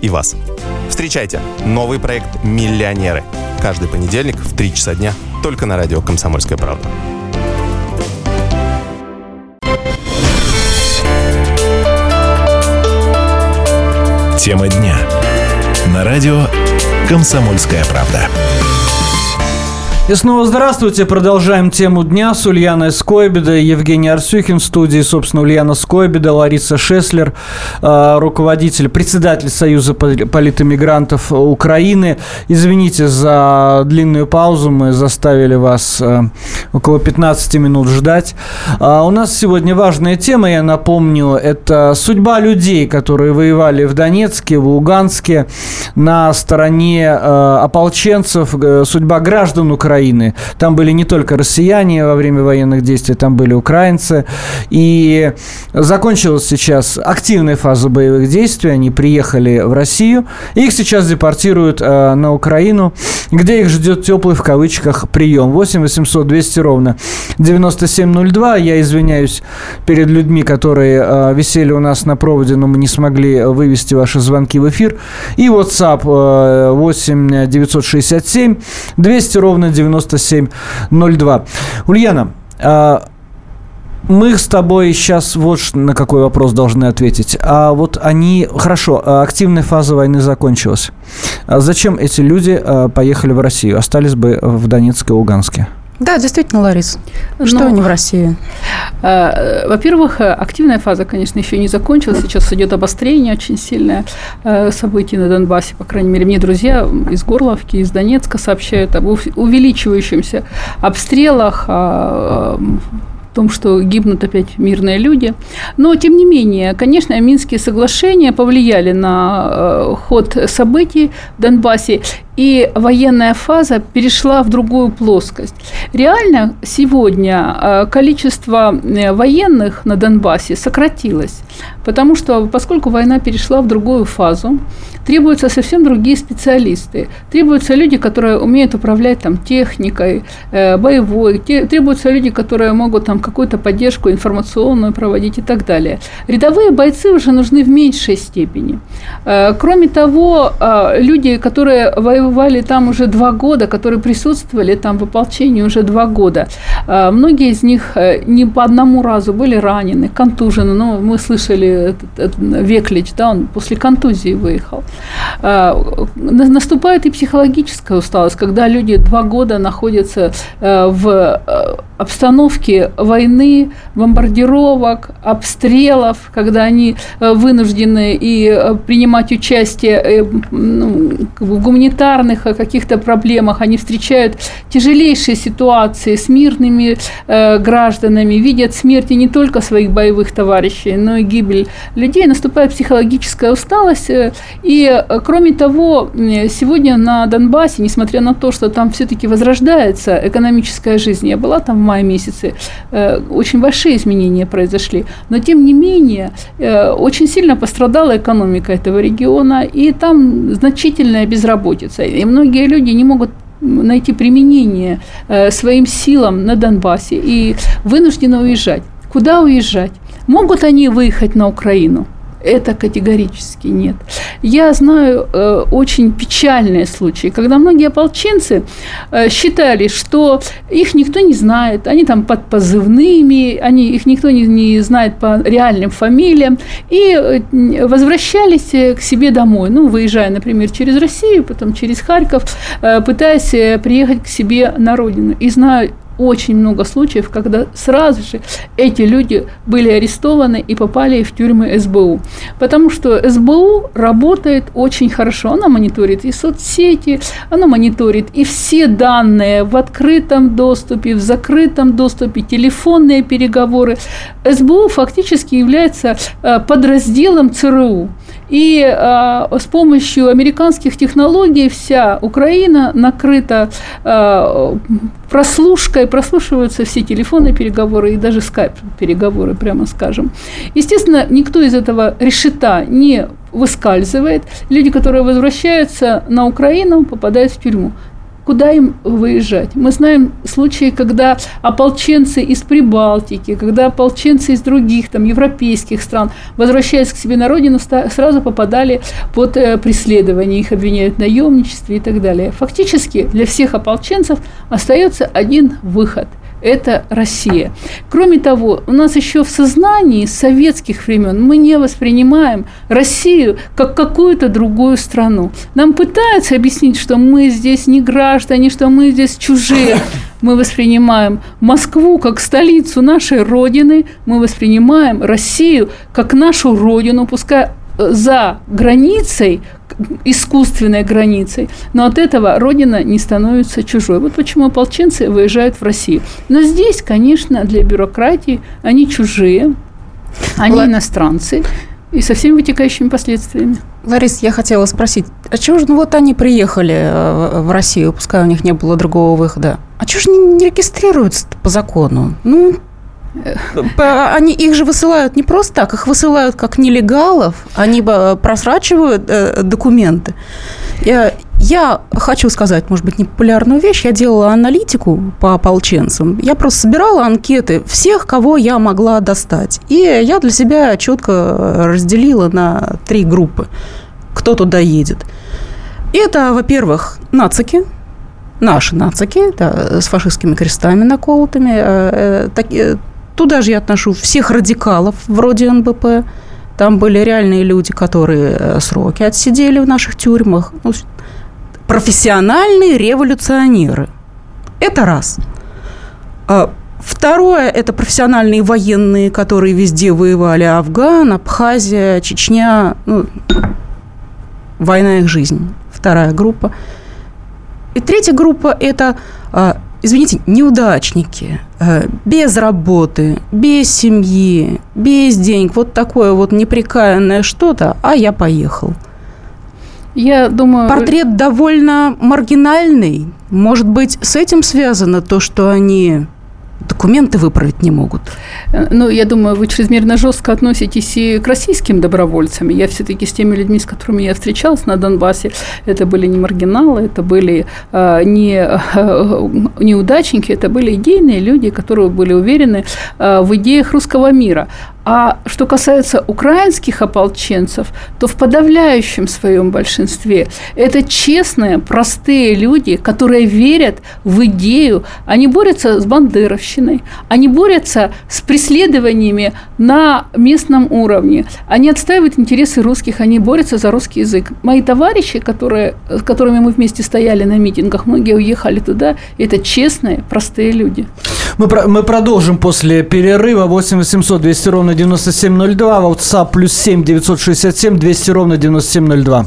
и вас. Встречайте новый проект «Миллионеры». Каждый понедельник в 3 часа дня только на радио «Комсомольская правда». Тема дня. На радио «Комсомольская правда». И снова здравствуйте. Продолжаем тему дня с Ульяной Скойбеда, Евгений Арсюхин в студии, собственно, Ульяна Скойбеда, Лариса Шеслер, а, руководитель, председатель Союза политэмигрантов Украины. Извините за длинную паузу, мы заставили вас а, около 15 минут ждать. А, у нас сегодня важная тема, я напомню, это судьба людей, которые воевали в Донецке, в Луганске, на стороне ополченцев, э, судьба граждан Украины Украины. Там были не только россияне во время военных действий, там были украинцы. И закончилась сейчас активная фаза боевых действий. Они приехали в Россию. Их сейчас депортируют э, на Украину, где их ждет теплый в кавычках прием. 8 800 200 ровно 9702. Я извиняюсь перед людьми, которые э, висели у нас на проводе, но мы не смогли вывести ваши звонки в эфир. И WhatsApp э, 8 967 200 ровно 9702. 9702. Ульяна, а, мы с тобой сейчас вот на какой вопрос должны ответить. А вот они... Хорошо, а активная фаза войны закончилась. А зачем эти люди поехали в Россию? Остались бы в Донецке и Луганске? Да, действительно, Ларис. Что ну, они в России? Э, во-первых, активная фаза, конечно, еще не закончилась. Сейчас идет обострение очень сильное э, событий на Донбассе. По крайней мере, мне друзья из Горловки, из Донецка сообщают об увеличивающемся обстрелах, о том, что гибнут опять мирные люди. Но, тем не менее, конечно, Минские соглашения повлияли на э, ход событий в Донбассе. И военная фаза перешла в другую плоскость. Реально сегодня э, количество э, военных на Донбассе сократилось, потому что поскольку война перешла в другую фазу, требуются совсем другие специалисты. Требуются люди, которые умеют управлять там, техникой, э, боевой. Требуются люди, которые могут там какую-то поддержку информационную проводить и так далее. Рядовые бойцы уже нужны в меньшей степени. Кроме того, люди, которые воевали там уже два года, которые присутствовали там в ополчении уже два года, э, многие из них э, не по одному разу были ранены, контужены. Ну, мы слышали Веклич, да, он после контузии выехал. Э, наступает и психологическая усталость, когда люди два года находятся э, в э, обстановке войны, бомбардировок, обстрелов, когда они вынуждены и принимать участие ну, в гуманитарных каких-то проблемах, они встречают тяжелейшие ситуации с мирными гражданами, видят смерти не только своих боевых товарищей, но и гибель людей, наступает психологическая усталость, и Э, кроме того, сегодня на Донбассе, несмотря на то, что там все-таки возрождается экономическая жизнь, я была там в мае месяце, э, очень большие изменения произошли, но тем не менее э, очень сильно пострадала экономика этого региона, и там значительная безработица, и многие люди не могут найти применение своим силам на Донбассе и вынуждены уезжать. Куда уезжать? Могут они выехать на Украину? Это категорически нет. Я знаю э, очень печальные случаи, когда многие ополченцы э, считали, что их никто не знает, они там под позывными, они, их никто не, не знает по реальным фамилиям, и э, возвращались э, к себе домой, ну, выезжая, например, через Россию, потом через Харьков, э, пытаясь э, приехать к себе на родину. И знаю очень много случаев, когда сразу же эти люди были арестованы и попали в тюрьмы СБУ. Потому что СБУ работает очень хорошо. Она мониторит и соцсети, она мониторит и все данные в открытом доступе, в закрытом доступе, телефонные переговоры. СБУ фактически является э, подразделом ЦРУ. И э, с помощью американских технологий вся Украина накрыта э, прослушкой, прослушиваются все телефонные переговоры и даже скайп-переговоры, прямо скажем. Естественно, никто из этого решета не выскальзывает. Люди, которые возвращаются на Украину, попадают в тюрьму куда им выезжать. Мы знаем случаи, когда ополченцы из Прибалтики, когда ополченцы из других там, европейских стран, возвращаясь к себе на родину, сразу попадали под э, преследование, их обвиняют в наемничестве и так далее. Фактически для всех ополченцев остается один выход – это Россия. Кроме того, у нас еще в сознании советских времен мы не воспринимаем Россию как какую-то другую страну. Нам пытаются объяснить, что мы здесь не граждане, что мы здесь чужие. Мы воспринимаем Москву как столицу нашей Родины, мы воспринимаем Россию как нашу Родину, пускай за границей искусственной границей. Но от этого Родина не становится чужой. Вот почему ополченцы выезжают в Россию. Но здесь, конечно, для бюрократии они чужие, они Ла... иностранцы и со всеми вытекающими последствиями. Ларис, я хотела спросить, а чего же, ну вот они приехали э, в Россию, пускай у них не было другого выхода, а чего же не регистрируются по закону? Ну, они их же высылают не просто так, их высылают как нелегалов, они просрачивают э, документы. Я, я хочу сказать, может быть, непопулярную вещь. Я делала аналитику по ополченцам. Я просто собирала анкеты всех, кого я могла достать. И я для себя четко разделила на три группы, кто туда едет. Это, во-первых, нацики, наши нацики, да, с фашистскими крестами наколотыми, э, э, Туда же я отношу всех радикалов вроде НБП. Там были реальные люди, которые э, сроки отсидели в наших тюрьмах. Ну, профессиональные революционеры. Это раз. А второе – это профессиональные военные, которые везде воевали. Афган, Абхазия, Чечня. Ну, война их жизнь. Вторая группа. И третья группа – это а, извините, неудачники, э, без работы, без семьи, без денег, вот такое вот неприкаянное что-то, а я поехал. Я думаю... Портрет довольно маргинальный. Может быть, с этим связано то, что они документы выправить не могут. Э, ну, я думаю, вы чрезмерно жестко относитесь и к российским добровольцам. Я все-таки с теми людьми, с которыми я встречалась на Донбассе, это были не маргиналы, это были э, не э, неудачники, это были идейные люди, которые были уверены в идеях русского мира. А что касается украинских ополченцев, то в подавляющем своем большинстве это честные, простые люди, которые верят в идею. Они борются с бандеровщиной, они борются с преследованиями на местном уровне. Они отстаивают интересы русских, они борются за русский язык. Мои товарищи, которые, с которыми мы вместе стояли на митингах, многие уехали туда, это честные, простые люди. Мы, мы продолжим после перерыва. 8 800 200 ровно 9702. WhatsApp плюс 7 967 200 ровно 9702.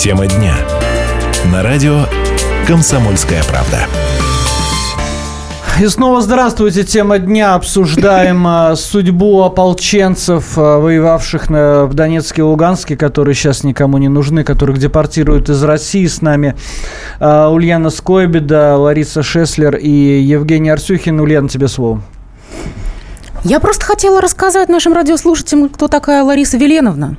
Тема дня. На радио «Комсомольская правда». И снова здравствуйте. Тема дня. Обсуждаем а, судьбу ополченцев, а, воевавших на, в Донецке и Луганске, которые сейчас никому не нужны, которых депортируют из России. С нами а, Ульяна Скойбеда, Лариса Шеслер и Евгений Арсюхин. Ульяна, тебе слово. Я просто хотела рассказать нашим радиослушателям, кто такая Лариса Веленовна.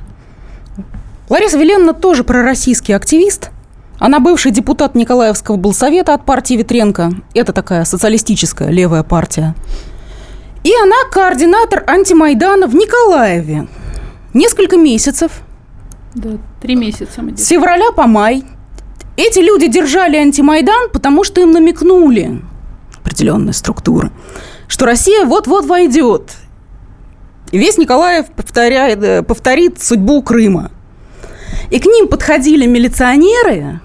Лариса Веленна тоже пророссийский активист. Она бывший депутат Николаевского былсовета от партии Ветренко. Это такая социалистическая левая партия. И она координатор антимайдана в Николаеве. Несколько месяцев. Да, три месяца. Мы С февраля по май. Эти люди держали антимайдан, потому что им намекнули определенные структуры, что Россия вот-вот войдет. И весь Николаев повторяет, э, повторит судьбу Крыма – и к ним подходили милиционеры,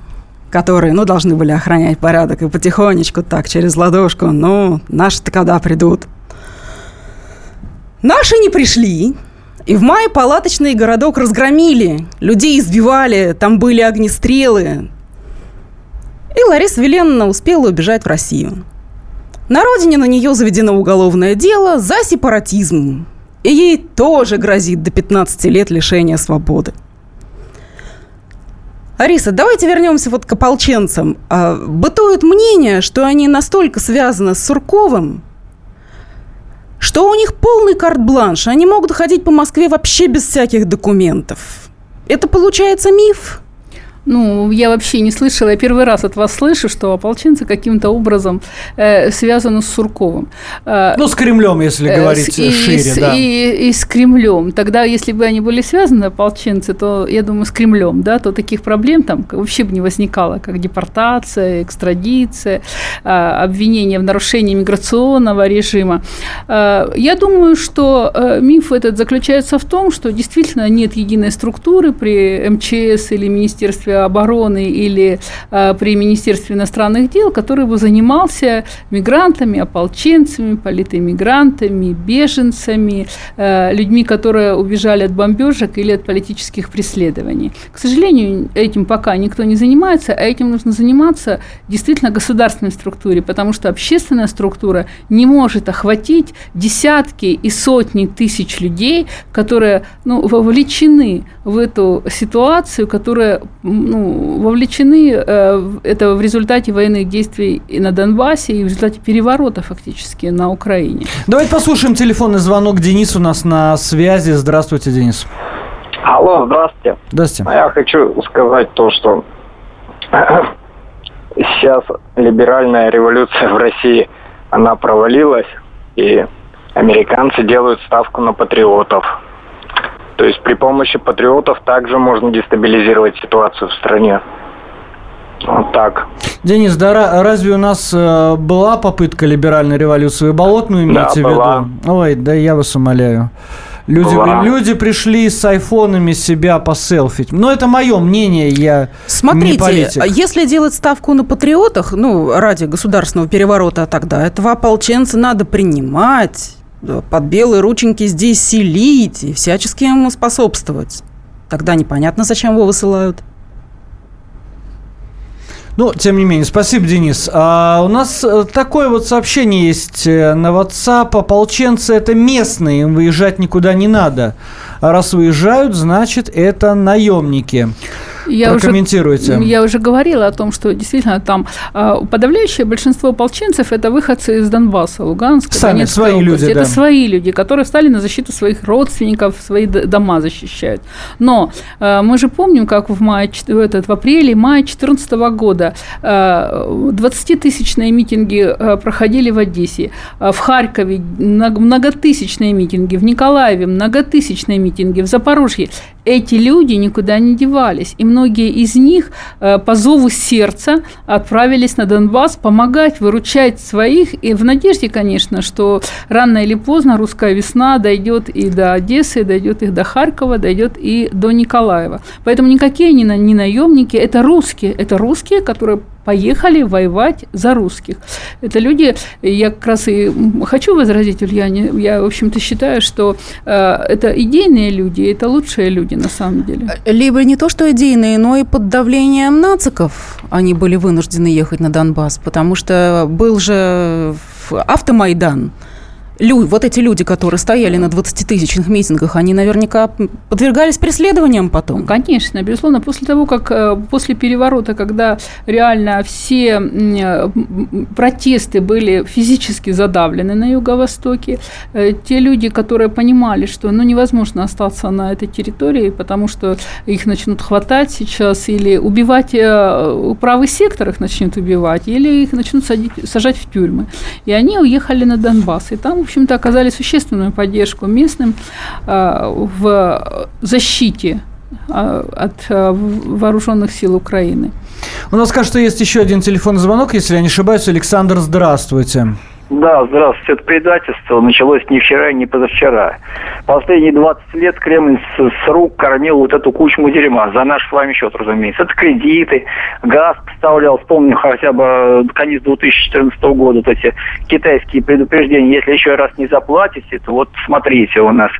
которые, ну, должны были охранять порядок, и потихонечку так, через ладошку, ну, наши-то когда придут? Наши не пришли, и в мае палаточный городок разгромили, людей избивали, там были огнестрелы. И Лариса Веленна успела убежать в Россию. На родине на нее заведено уголовное дело за сепаратизм. И ей тоже грозит до 15 лет лишения свободы. Ариса, давайте вернемся вот к ополченцам. А, бытует мнение, что они настолько связаны с Сурковым, что у них полный карт-бланш. Они могут ходить по Москве вообще без всяких документов. Это получается миф? Ну, я вообще не слышала, я первый раз от вас слышу, что ополченцы каким-то образом э, связаны с Сурковым. Э, ну, с Кремлем, если э, говорить и, шире, и, да. И, и с Кремлем. Тогда, если бы они были связаны, ополченцы, то, я думаю, с Кремлем, да, то таких проблем там вообще бы не возникало, как депортация, экстрадиция, э, обвинение в нарушении миграционного режима. Э, я думаю, что э, миф этот заключается в том, что действительно нет единой структуры при МЧС или Министерстве обороны или э, при Министерстве иностранных дел, который бы занимался мигрантами, ополченцами, политэмигрантами, беженцами, э, людьми, которые убежали от бомбежек или от политических преследований. К сожалению, этим пока никто не занимается, а этим нужно заниматься действительно государственной структуре, потому что общественная структура не может охватить десятки и сотни тысяч людей, которые ну, вовлечены в эту ситуацию, которая ну, вовлечены э, это в результате военных действий и на Донбассе, и в результате переворота фактически на Украине. Давайте послушаем телефонный звонок. Денис у нас на связи. Здравствуйте, Денис. Алло, здравствуйте. Здравствуйте. А я хочу сказать то, что сейчас либеральная революция в России, она провалилась, и американцы делают ставку на патриотов. То есть при помощи патриотов также можно дестабилизировать ситуацию в стране. Вот так. Денис, да разве у нас э, была попытка либеральной революции? Болотную имеете да, в была. виду? Ой, да я вас умоляю. Люди, Была. люди пришли с айфонами себя поселфить. Но это мое мнение, я не Смотрите, политик. если делать ставку на патриотах, ну, ради государственного переворота, тогда этого ополченца надо принимать, под белые рученьки здесь селить и всячески ему способствовать. Тогда непонятно, зачем его высылают. Ну, тем не менее, спасибо, Денис. А у нас э, такое вот сообщение есть э, на WhatsApp. Ополченцы – это местные, им выезжать никуда не надо. А раз выезжают, значит, это наемники. Я Прокомментируйте. Уже, я уже говорила о том, что действительно там а, подавляющее большинство ополченцев это выходцы из Донбасса, Луганска, Сами, Донецкой свои области. люди, Это да. свои люди, которые встали на защиту своих родственников, свои дома защищают. Но а, мы же помним, как в, мае, в этот, в апреле-мае 2014 года а, 20-тысячные митинги а, проходили в Одессе, а, в Харькове мног- многотысячные митинги, в Николаеве многотысячные митинги, в Запорожье. Эти люди никуда не девались, и многие из них э, по зову сердца отправились на Донбасс помогать, выручать своих, и в надежде, конечно, что рано или поздно русская весна дойдет и до Одессы, дойдет и до Харькова, дойдет и до Николаева. Поэтому никакие на- не наемники, это русские, это русские, которые поехали воевать за русских. Это люди, я как раз и хочу возразить Ульяне, я, в общем-то, считаю, что э, это идейные люди, это лучшие люди на самом деле. Либо не то, что идейные, но и под давлением нациков они были вынуждены ехать на Донбасс, потому что был же автомайдан. Лю- вот эти люди, которые стояли на 20-тысячных митингах, они наверняка подвергались преследованиям потом. Конечно, безусловно, после того, как э, после переворота, когда реально все протесты были физически задавлены на Юго-Востоке, э, те люди, которые понимали, что ну, невозможно остаться на этой территории, потому что их начнут хватать сейчас или убивать, э, правый сектор их начнет убивать, или их начнут садить, сажать в тюрьмы. И они уехали на Донбасс. И там, общем-то, оказали существенную поддержку местным э, в защите э, от э, вооруженных сил Украины. У нас, кажется, есть еще один телефонный звонок, если я не ошибаюсь. Александр, здравствуйте. Да, здравствуйте. Это предательство началось не вчера, не позавчера. Последние 20 лет Кремль с, с рук кормил вот эту кучму дерьма. За наш с вами счет, разумеется. Это кредиты, газ поставлял. Вспомним хотя бы конец 2014 года. Вот эти китайские предупреждения. Если еще раз не заплатите, то вот смотрите у нас.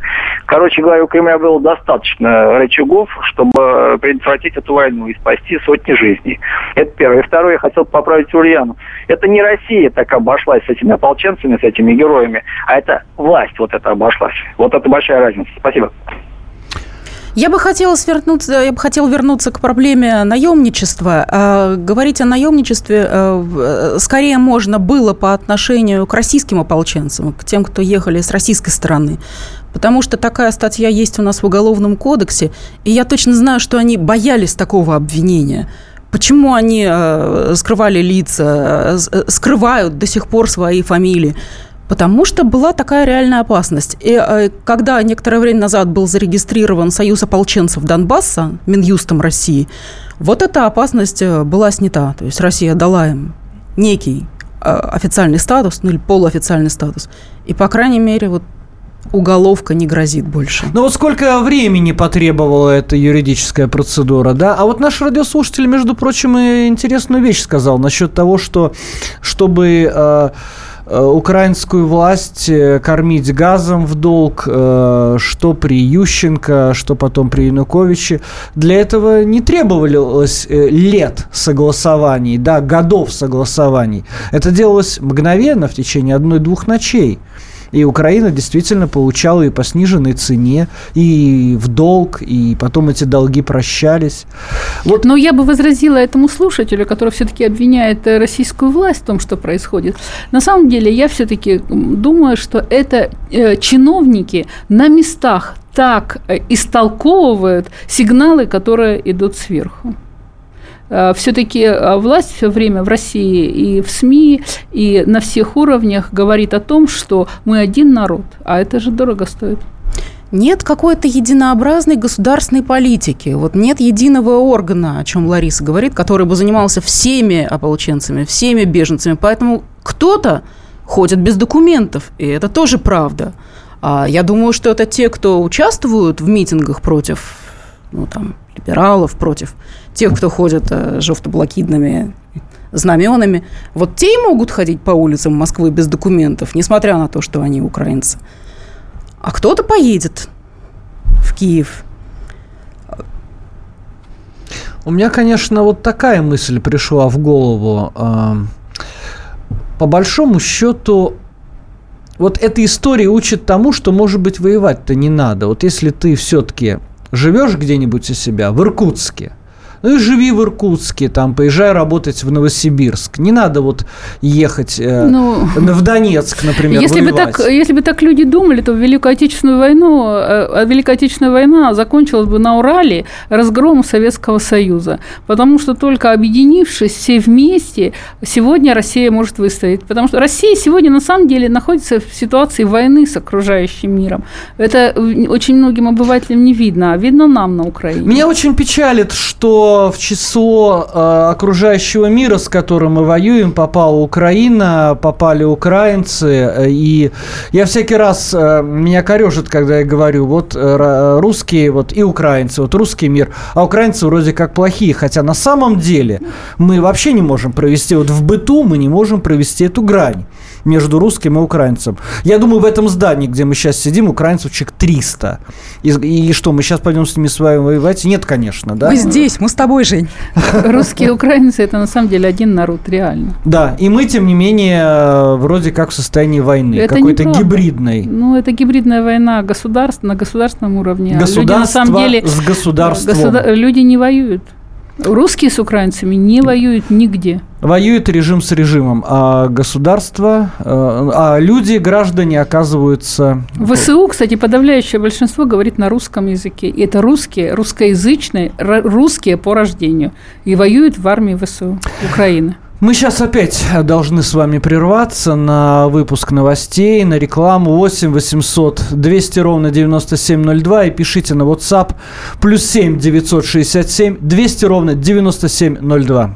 Короче говоря, у Кремля было достаточно рычагов, чтобы предотвратить эту войну и спасти сотни жизней. Это первое. И второе, я хотел поправить Ульяну. Это не Россия так обошлась с этими ополченцами, с этими героями, а это власть вот это обошлась. Вот это большая разница. Спасибо. Я бы хотела вернуться, я бы хотела вернуться к проблеме наемничества. А, Говорить о наемничестве э, э, скорее можно было по отношению к российским ополченцам, к тем, кто ехали с российской стороны. Потому что такая статья есть у нас в Уголовном кодексе, и я точно знаю, что они боялись такого обвинения. Почему они э, скрывали лица, э, э, скрывают до сих пор свои фамилии? Потому что была такая реальная опасность. И когда некоторое время назад был зарегистрирован Союз ополченцев Донбасса Минюстом России, вот эта опасность была снята. То есть Россия дала им некий официальный статус, ну или полуофициальный статус. И, по крайней мере, вот уголовка не грозит больше. Ну вот сколько времени потребовала эта юридическая процедура, да? А вот наш радиослушатель, между прочим, и интересную вещь сказал насчет того, что чтобы э, э, украинскую власть э, кормить газом в долг, э, что при Ющенко, что потом при Януковиче, для этого не требовалось лет согласований, да, годов согласований. Это делалось мгновенно в течение одной-двух ночей. И Украина действительно получала и по сниженной цене, и в долг, и потом эти долги прощались. Вот. Но я бы возразила этому слушателю, который все-таки обвиняет э, российскую власть в том, что происходит. На самом деле я все-таки думаю, что это э, чиновники на местах так э, истолковывают сигналы, которые идут сверху. Все-таки власть все время в России и в СМИ, и на всех уровнях говорит о том, что мы один народ, а это же дорого стоит. нет какой-то единообразной государственной политики. Вот нет единого органа, о чем Лариса говорит, который бы занимался всеми ополченцами, всеми беженцами. Поэтому кто-то ходит без документов, и это тоже правда. А я думаю, что это те, кто участвуют в митингах против ну, там, либералов, против тех, кто ходит э, жовто-блокидными знаменами. Вот те и могут ходить по улицам Москвы без документов, несмотря на то, что они украинцы. А кто-то поедет в Киев. У меня, конечно, вот такая мысль пришла в голову. А, по большому счету, вот эта история учит тому, что, может быть, воевать-то не надо. Вот если ты все-таки живешь где-нибудь у себя, в Иркутске, ну и живи в Иркутске, там, поезжай работать в Новосибирск. Не надо вот ехать э, ну, в Донецк, например, если бы, так, если бы так люди думали, то Великую Отечественную войну, э, Великая Отечественная война закончилась бы на Урале разгромом Советского Союза. Потому что только объединившись все вместе, сегодня Россия может выстоять. Потому что Россия сегодня на самом деле находится в ситуации войны с окружающим миром. Это очень многим обывателям не видно, а видно нам на Украине. Меня очень печалит, что в число э, окружающего мира, с которым мы воюем, попала Украина, попали украинцы. И я всякий раз, э, меня корежит, когда я говорю, вот э, русские вот и украинцы, вот русский мир, а украинцы вроде как плохие. Хотя на самом деле мы вообще не можем провести, вот в быту мы не можем провести эту грань между русским и украинцем. Я думаю, в этом здании, где мы сейчас сидим, украинцев человек 300. И, и что, мы сейчас пойдем с ними с вами воевать? Нет, конечно, да? Мы здесь, мы с тобой, Жень. Русские и украинцы – это на самом деле один народ, реально. Да, и мы, тем не менее, вроде как в состоянии войны, какой-то гибридной. Ну, это гибридная война государств на государственном уровне. Государство люди, на самом деле, с государством. Государ... Люди не воюют. Русские с украинцами не воюют нигде. Воюет режим с режимом, а государство, э, а люди, граждане оказываются... ВСУ, кстати, подавляющее большинство говорит на русском языке. И это русские, русскоязычные, русские по рождению. И воюют в армии ВСУ Украины. Мы сейчас опять должны с вами прерваться на выпуск новостей, на рекламу. 8 800 200 ровно 9702 и пишите на WhatsApp. Плюс 7 967 200 ровно 9702.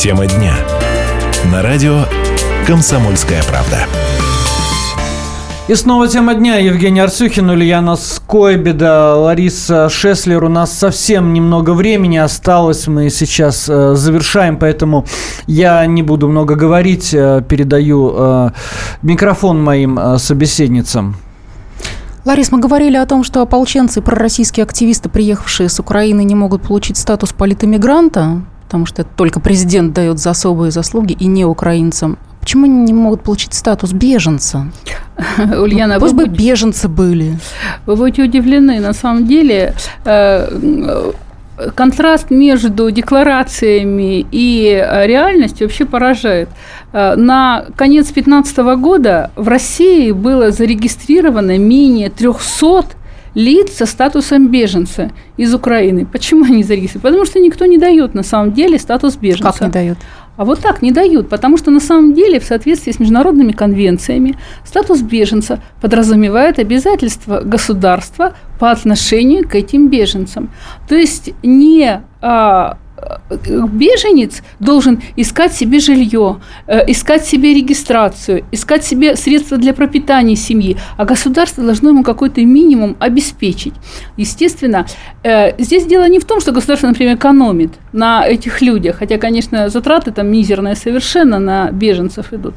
Тема дня. На радио «Комсомольская правда». И снова тема дня. Евгений Арсюхин, Ульяна Скойбеда, Лариса Шеслер. У нас совсем немного времени осталось. Мы сейчас э, завершаем, поэтому я не буду много говорить. Э, передаю э, микрофон моим э, собеседницам. Ларис, мы говорили о том, что ополченцы и пророссийские активисты, приехавшие с Украины, не могут получить статус политэмигранта потому что только президент дает за особые заслуги и не украинцам. Почему они не могут получить статус беженца? Ульяна, ну, пусть бы будете, беженцы были. Вы будете удивлены. На самом деле э, контраст между декларациями и реальностью вообще поражает. Э, на конец 2015 года в России было зарегистрировано менее 300 лиц со статусом беженца из Украины. Почему они зарегистрированы? Потому что никто не дает на самом деле статус беженца. Как не дают? А вот так не дают, потому что на самом деле в соответствии с международными конвенциями статус беженца подразумевает обязательства государства по отношению к этим беженцам. То есть не а, беженец должен искать себе жилье, искать себе регистрацию, искать себе средства для пропитания семьи, а государство должно ему какой-то минимум обеспечить. Естественно, здесь дело не в том, что государство, например, экономит на этих людях, хотя, конечно, затраты там мизерные совершенно на беженцев идут,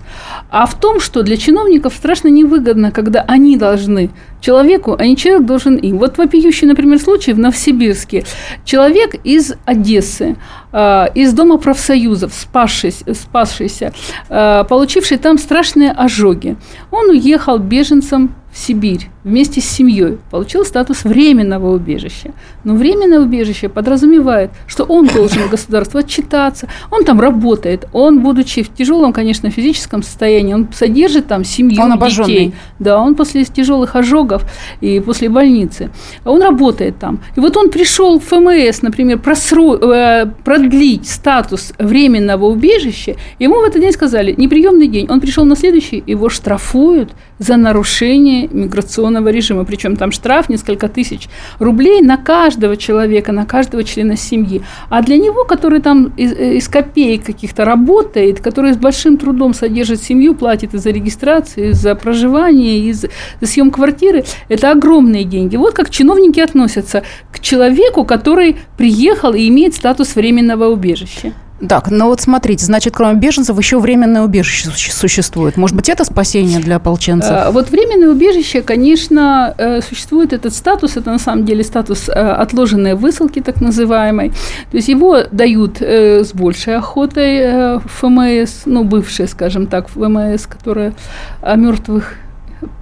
а в том, что для чиновников страшно невыгодно, когда они должны человеку, а не человек должен им. Вот вопиющий, например, случай в Новосибирске. Человек из Одессы, э, из Дома профсоюзов, спасшийся, спасшийся э, получивший там страшные ожоги. Он уехал беженцем в Сибирь вместе с семьей, получил статус временного убежища. Но временное убежище подразумевает, что он должен государству отчитаться, он там работает, он, будучи в тяжелом, конечно, физическом состоянии, он содержит там семью, он детей. Да, он после тяжелых ожогов и после больницы, он работает там. И вот он пришел в ФМС, например, просру, э, продлить статус временного убежища, ему в этот день сказали, неприемный день, он пришел на следующий, его штрафуют за нарушение миграционного режима. Причем там штраф несколько тысяч рублей на каждого человека, на каждого члена семьи. А для него, который там из, из копеек каких-то работает, который с большим трудом содержит семью, платит и за регистрацию, и за проживание, и за, за съем квартиры, это огромные деньги. Вот как чиновники относятся к человеку, который приехал и имеет статус временного убежища. Так, ну вот смотрите, значит, кроме беженцев еще временное убежище существует. Может быть, это спасение для ополченцев? Э, вот временное убежище, конечно, э, существует этот статус, это на самом деле статус э, отложенной высылки, так называемой. То есть его дают с большей охотой ФМС, ну, бывшая, скажем так, ФМС, которая о мертвых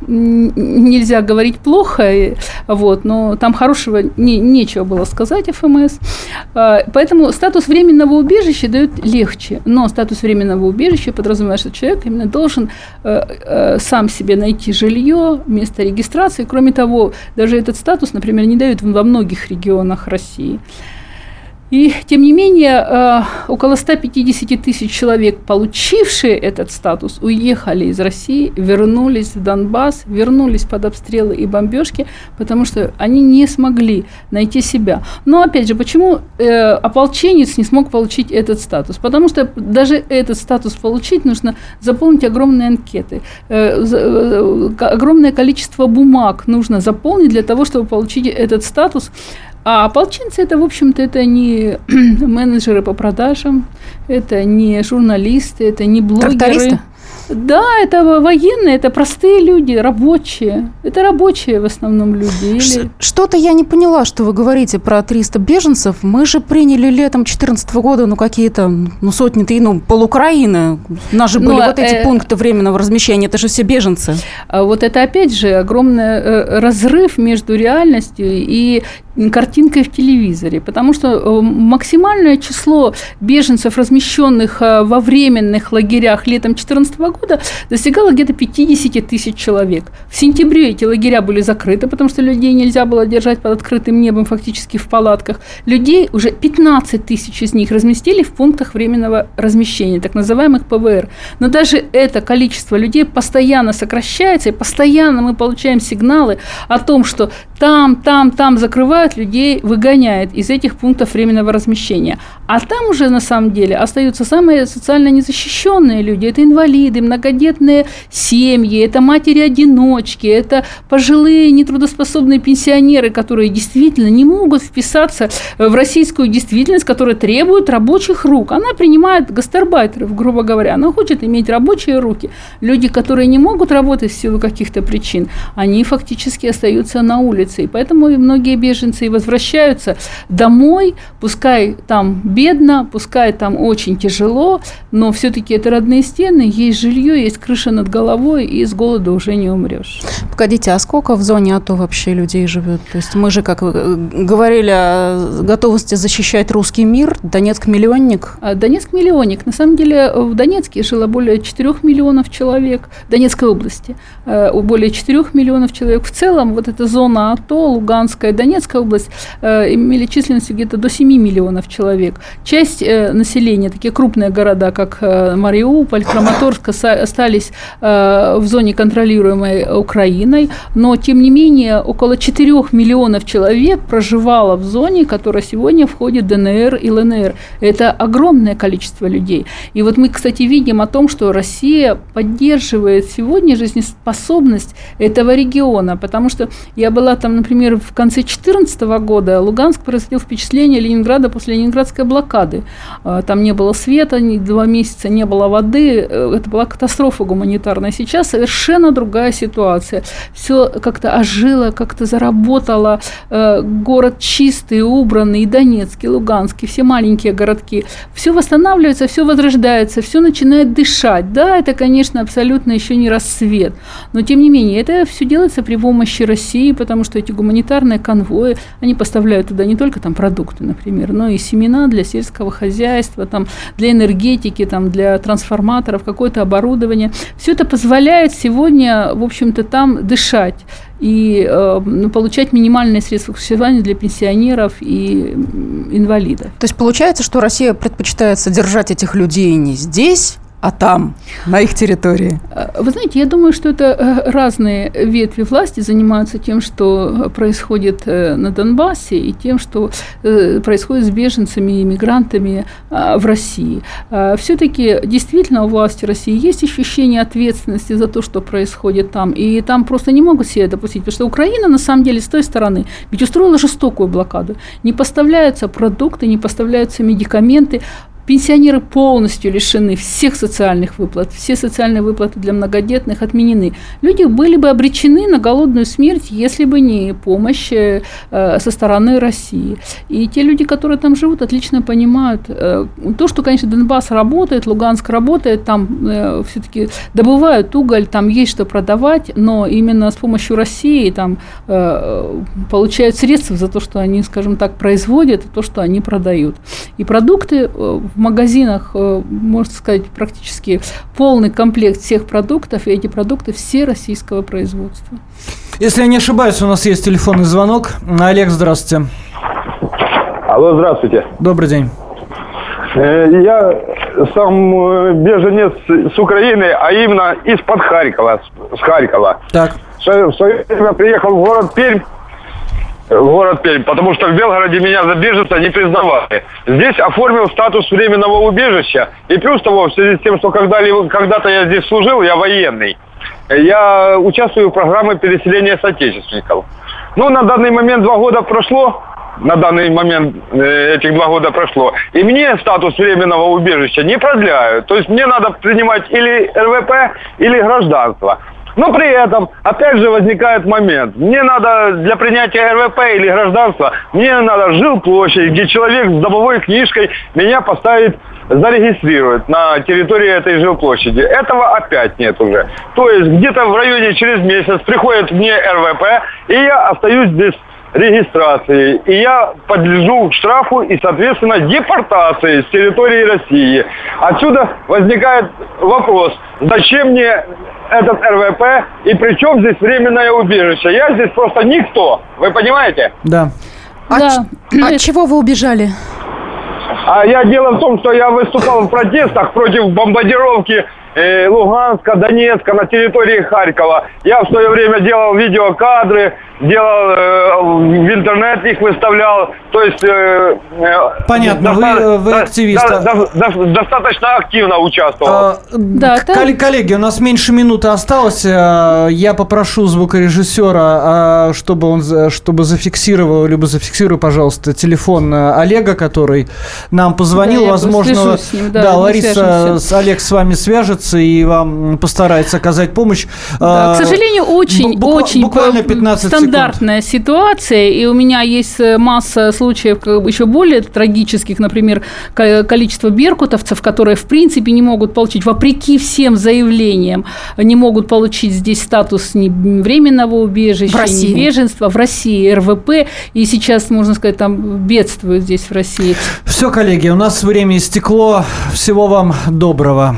нельзя говорить плохо, вот, но там хорошего не, нечего было сказать ФМС. А, поэтому статус временного убежища дают легче, но статус временного убежища подразумевает, что человек именно должен э, э, сам себе найти жилье, место регистрации. Кроме того, даже этот статус, например, не дают во многих регионах России. И, тем не менее, э, около 150 тысяч человек, получившие этот статус, уехали из России, вернулись в Донбасс, вернулись под обстрелы и бомбежки, потому что они не смогли найти себя. Но, опять же, почему э, ополченец не смог получить этот статус? Потому что даже этот статус получить нужно заполнить огромные анкеты. Э, огромное количество бумаг нужно заполнить для того, чтобы получить этот статус. А ополченцы это, в общем-то, это не менеджеры по продажам, это не журналисты, это не блогеры. Трактористы? Да, это военные, это простые люди, рабочие. Это рабочие в основном люди. Или... Что-то я не поняла, что вы говорите про 300 беженцев. Мы же приняли летом 2014 года ну какие-то ну, сотни, ну полукраины. У нас же были Но, вот эти э... пункты временного размещения. Это же все беженцы. А вот это опять же огромный э, разрыв между реальностью и картинкой в телевизоре, потому что э, максимальное число беженцев, размещенных э, во временных лагерях летом 2014 года, достигало где-то 50 тысяч человек. В сентябре эти лагеря были закрыты, потому что людей нельзя было держать под открытым небом фактически в палатках. Людей уже 15 тысяч из них разместили в пунктах временного размещения, так называемых ПВР. Но даже это количество людей постоянно сокращается, и постоянно мы получаем сигналы о том, что там, там, там закрывают людей, выгоняют из этих пунктов временного размещения. А там уже на самом деле остаются самые социально незащищенные люди. Это инвалиды, многодетные семьи, это матери-одиночки, это пожилые нетрудоспособные пенсионеры, которые действительно не могут вписаться в российскую действительность, которая требует рабочих рук. Она принимает гастарбайтеров, грубо говоря. Она хочет иметь рабочие руки. Люди, которые не могут работать в силу каких-то причин, они фактически остаются на улице. И поэтому и многие беженцы и возвращаются домой, пускай там бедно, пускай там очень тяжело, но все-таки это родные стены, есть жилье, есть крыша над головой, и с голода уже не умрешь. Погодите, а сколько в зоне АТО вообще людей живет? То есть мы же, как э, говорили о готовности защищать русский мир, Донецк миллионник? А, Донецк миллионник. На самом деле в Донецке жило более 4 миллионов человек, в Донецкой области э, более 4 миллионов человек. В целом вот эта зона АТО, Луганская Донецкая область э, имели численность где-то до 7 миллионов человек. Часть э, населения, такие крупные города, как э, Мариуполь, Краматорск, остались э, в зоне, контролируемой Украиной, но, тем не менее, около 4 миллионов человек проживало в зоне, которая сегодня входит в ДНР и ЛНР. Это огромное количество людей. И вот мы, кстати, видим о том, что Россия поддерживает сегодня жизнеспособность этого региона, потому что я была там, например, в конце 2014 года, Луганск производил впечатление Ленинграда после ленинградской блокады. А, там не было света, два месяца не было воды, э, это была катастрофа гуманитарная. Сейчас совершенно другая ситуация. Все как-то ожило, как-то заработало. Э, город чистый, убранный, и Донецкий, Луганский, все маленькие городки. Все восстанавливается, все возрождается, все начинает дышать. Да, это, конечно, абсолютно еще не рассвет, но тем не менее, это все делается при помощи России, потому что эти гуманитарные конвои, они поставляют туда не только там продукты, например, но и семена для сельского хозяйства, там, для энергетики, там, для трансформаторов, какое-то оборудование. Все это позволяет сегодня, в общем-то, там дышать и э, получать минимальные средства существования для пенсионеров и инвалидов. То есть получается, что Россия предпочитает содержать этих людей не здесь, а там, на их территории? Вы знаете, я думаю, что это э, разные ветви власти занимаются тем, что происходит э, на Донбассе, и тем, что э, происходит с беженцами и мигрантами в России. Все-таки действительно у власти России есть ощущение ответственности за то, что происходит там, и там просто не могут себе допустить, потому что Украина, на самом деле, с той стороны, ведь устроила жестокую блокаду. Не поставляются продукты, не поставляются медикаменты, Пенсионеры полностью лишены всех социальных выплат, все социальные выплаты для многодетных отменены. Люди были бы обречены на голодную смерть, если бы не помощь э, со стороны России. И те люди, которые там живут, отлично понимают э, то, что, конечно, Донбасс работает, Луганск работает, там э, все-таки добывают уголь, там есть что продавать, но именно с помощью России там получают средства за то, что они, скажем так, производят, то, что они продают. И продукты в магазинах, э, можно сказать, практически полный комплект всех продуктов, и эти продукты все российского производства. Если я не ошибаюсь, у нас есть телефонный звонок. Олег, здравствуйте. Алло, здравствуйте. Добрый день. Э, я сам э, беженец с Украины, а именно из-под Харькова, с Харькова. Так. В свое время приехал в город Пермь, город Пермь, потому что в Белгороде меня за беженца не признавали. Здесь оформил статус временного убежища, и плюс того, в связи с тем, что когда-то я здесь служил, я военный, я участвую в программе переселения соотечественников. Ну, на данный момент два года прошло, на данный момент э, этих два года прошло, и мне статус временного убежища не продляют. То есть мне надо принимать или РВП, или гражданство. Но при этом, опять же, возникает момент. Мне надо для принятия РВП или гражданства, мне надо жил площадь, где человек с домовой книжкой меня поставит зарегистрировать на территории этой жилплощади. Этого опять нет уже. То есть где-то в районе через месяц приходит мне РВП, и я остаюсь без регистрации. И я подлежу штрафу и, соответственно, депортации с территории России. Отсюда возникает вопрос, зачем мне этот РВП и при чем здесь временное убежище? Я здесь просто никто. Вы понимаете? Да. А да. От чего вы убежали? А я дело в том, что я выступал в протестах против бомбардировки э, Луганска, Донецка на территории Харькова. Я в свое время делал видеокадры, делал э, в интернет их выставлял. То есть... Э, э Понятно, доста- вы, вы активист. До, до, до, достаточно активно участвовал. А, да, кол- коллеги, у нас меньше минуты осталось. Э, я попрошу звукорежиссера, а, чтобы он чтобы зафиксировал, либо зафиксируй, пожалуйста, телефон э, Олега, который нам позвонил. Да, Возможно, ним, да, да Лариса с Олег с вами свяжется и вам постарается оказать помощь. Да, к сожалению, очень, Буква- очень буквально 15 секунд стандартная ситуация, и у меня есть э, масса случаев еще более трагических, например, количество беркутовцев, которые, в принципе, не могут получить, вопреки всем заявлениям, не могут получить здесь статус ни временного убежища, в России. ни беженства в России, РВП, и сейчас, можно сказать, там бедствуют здесь в России. Все, коллеги, у нас время истекло. Всего вам доброго.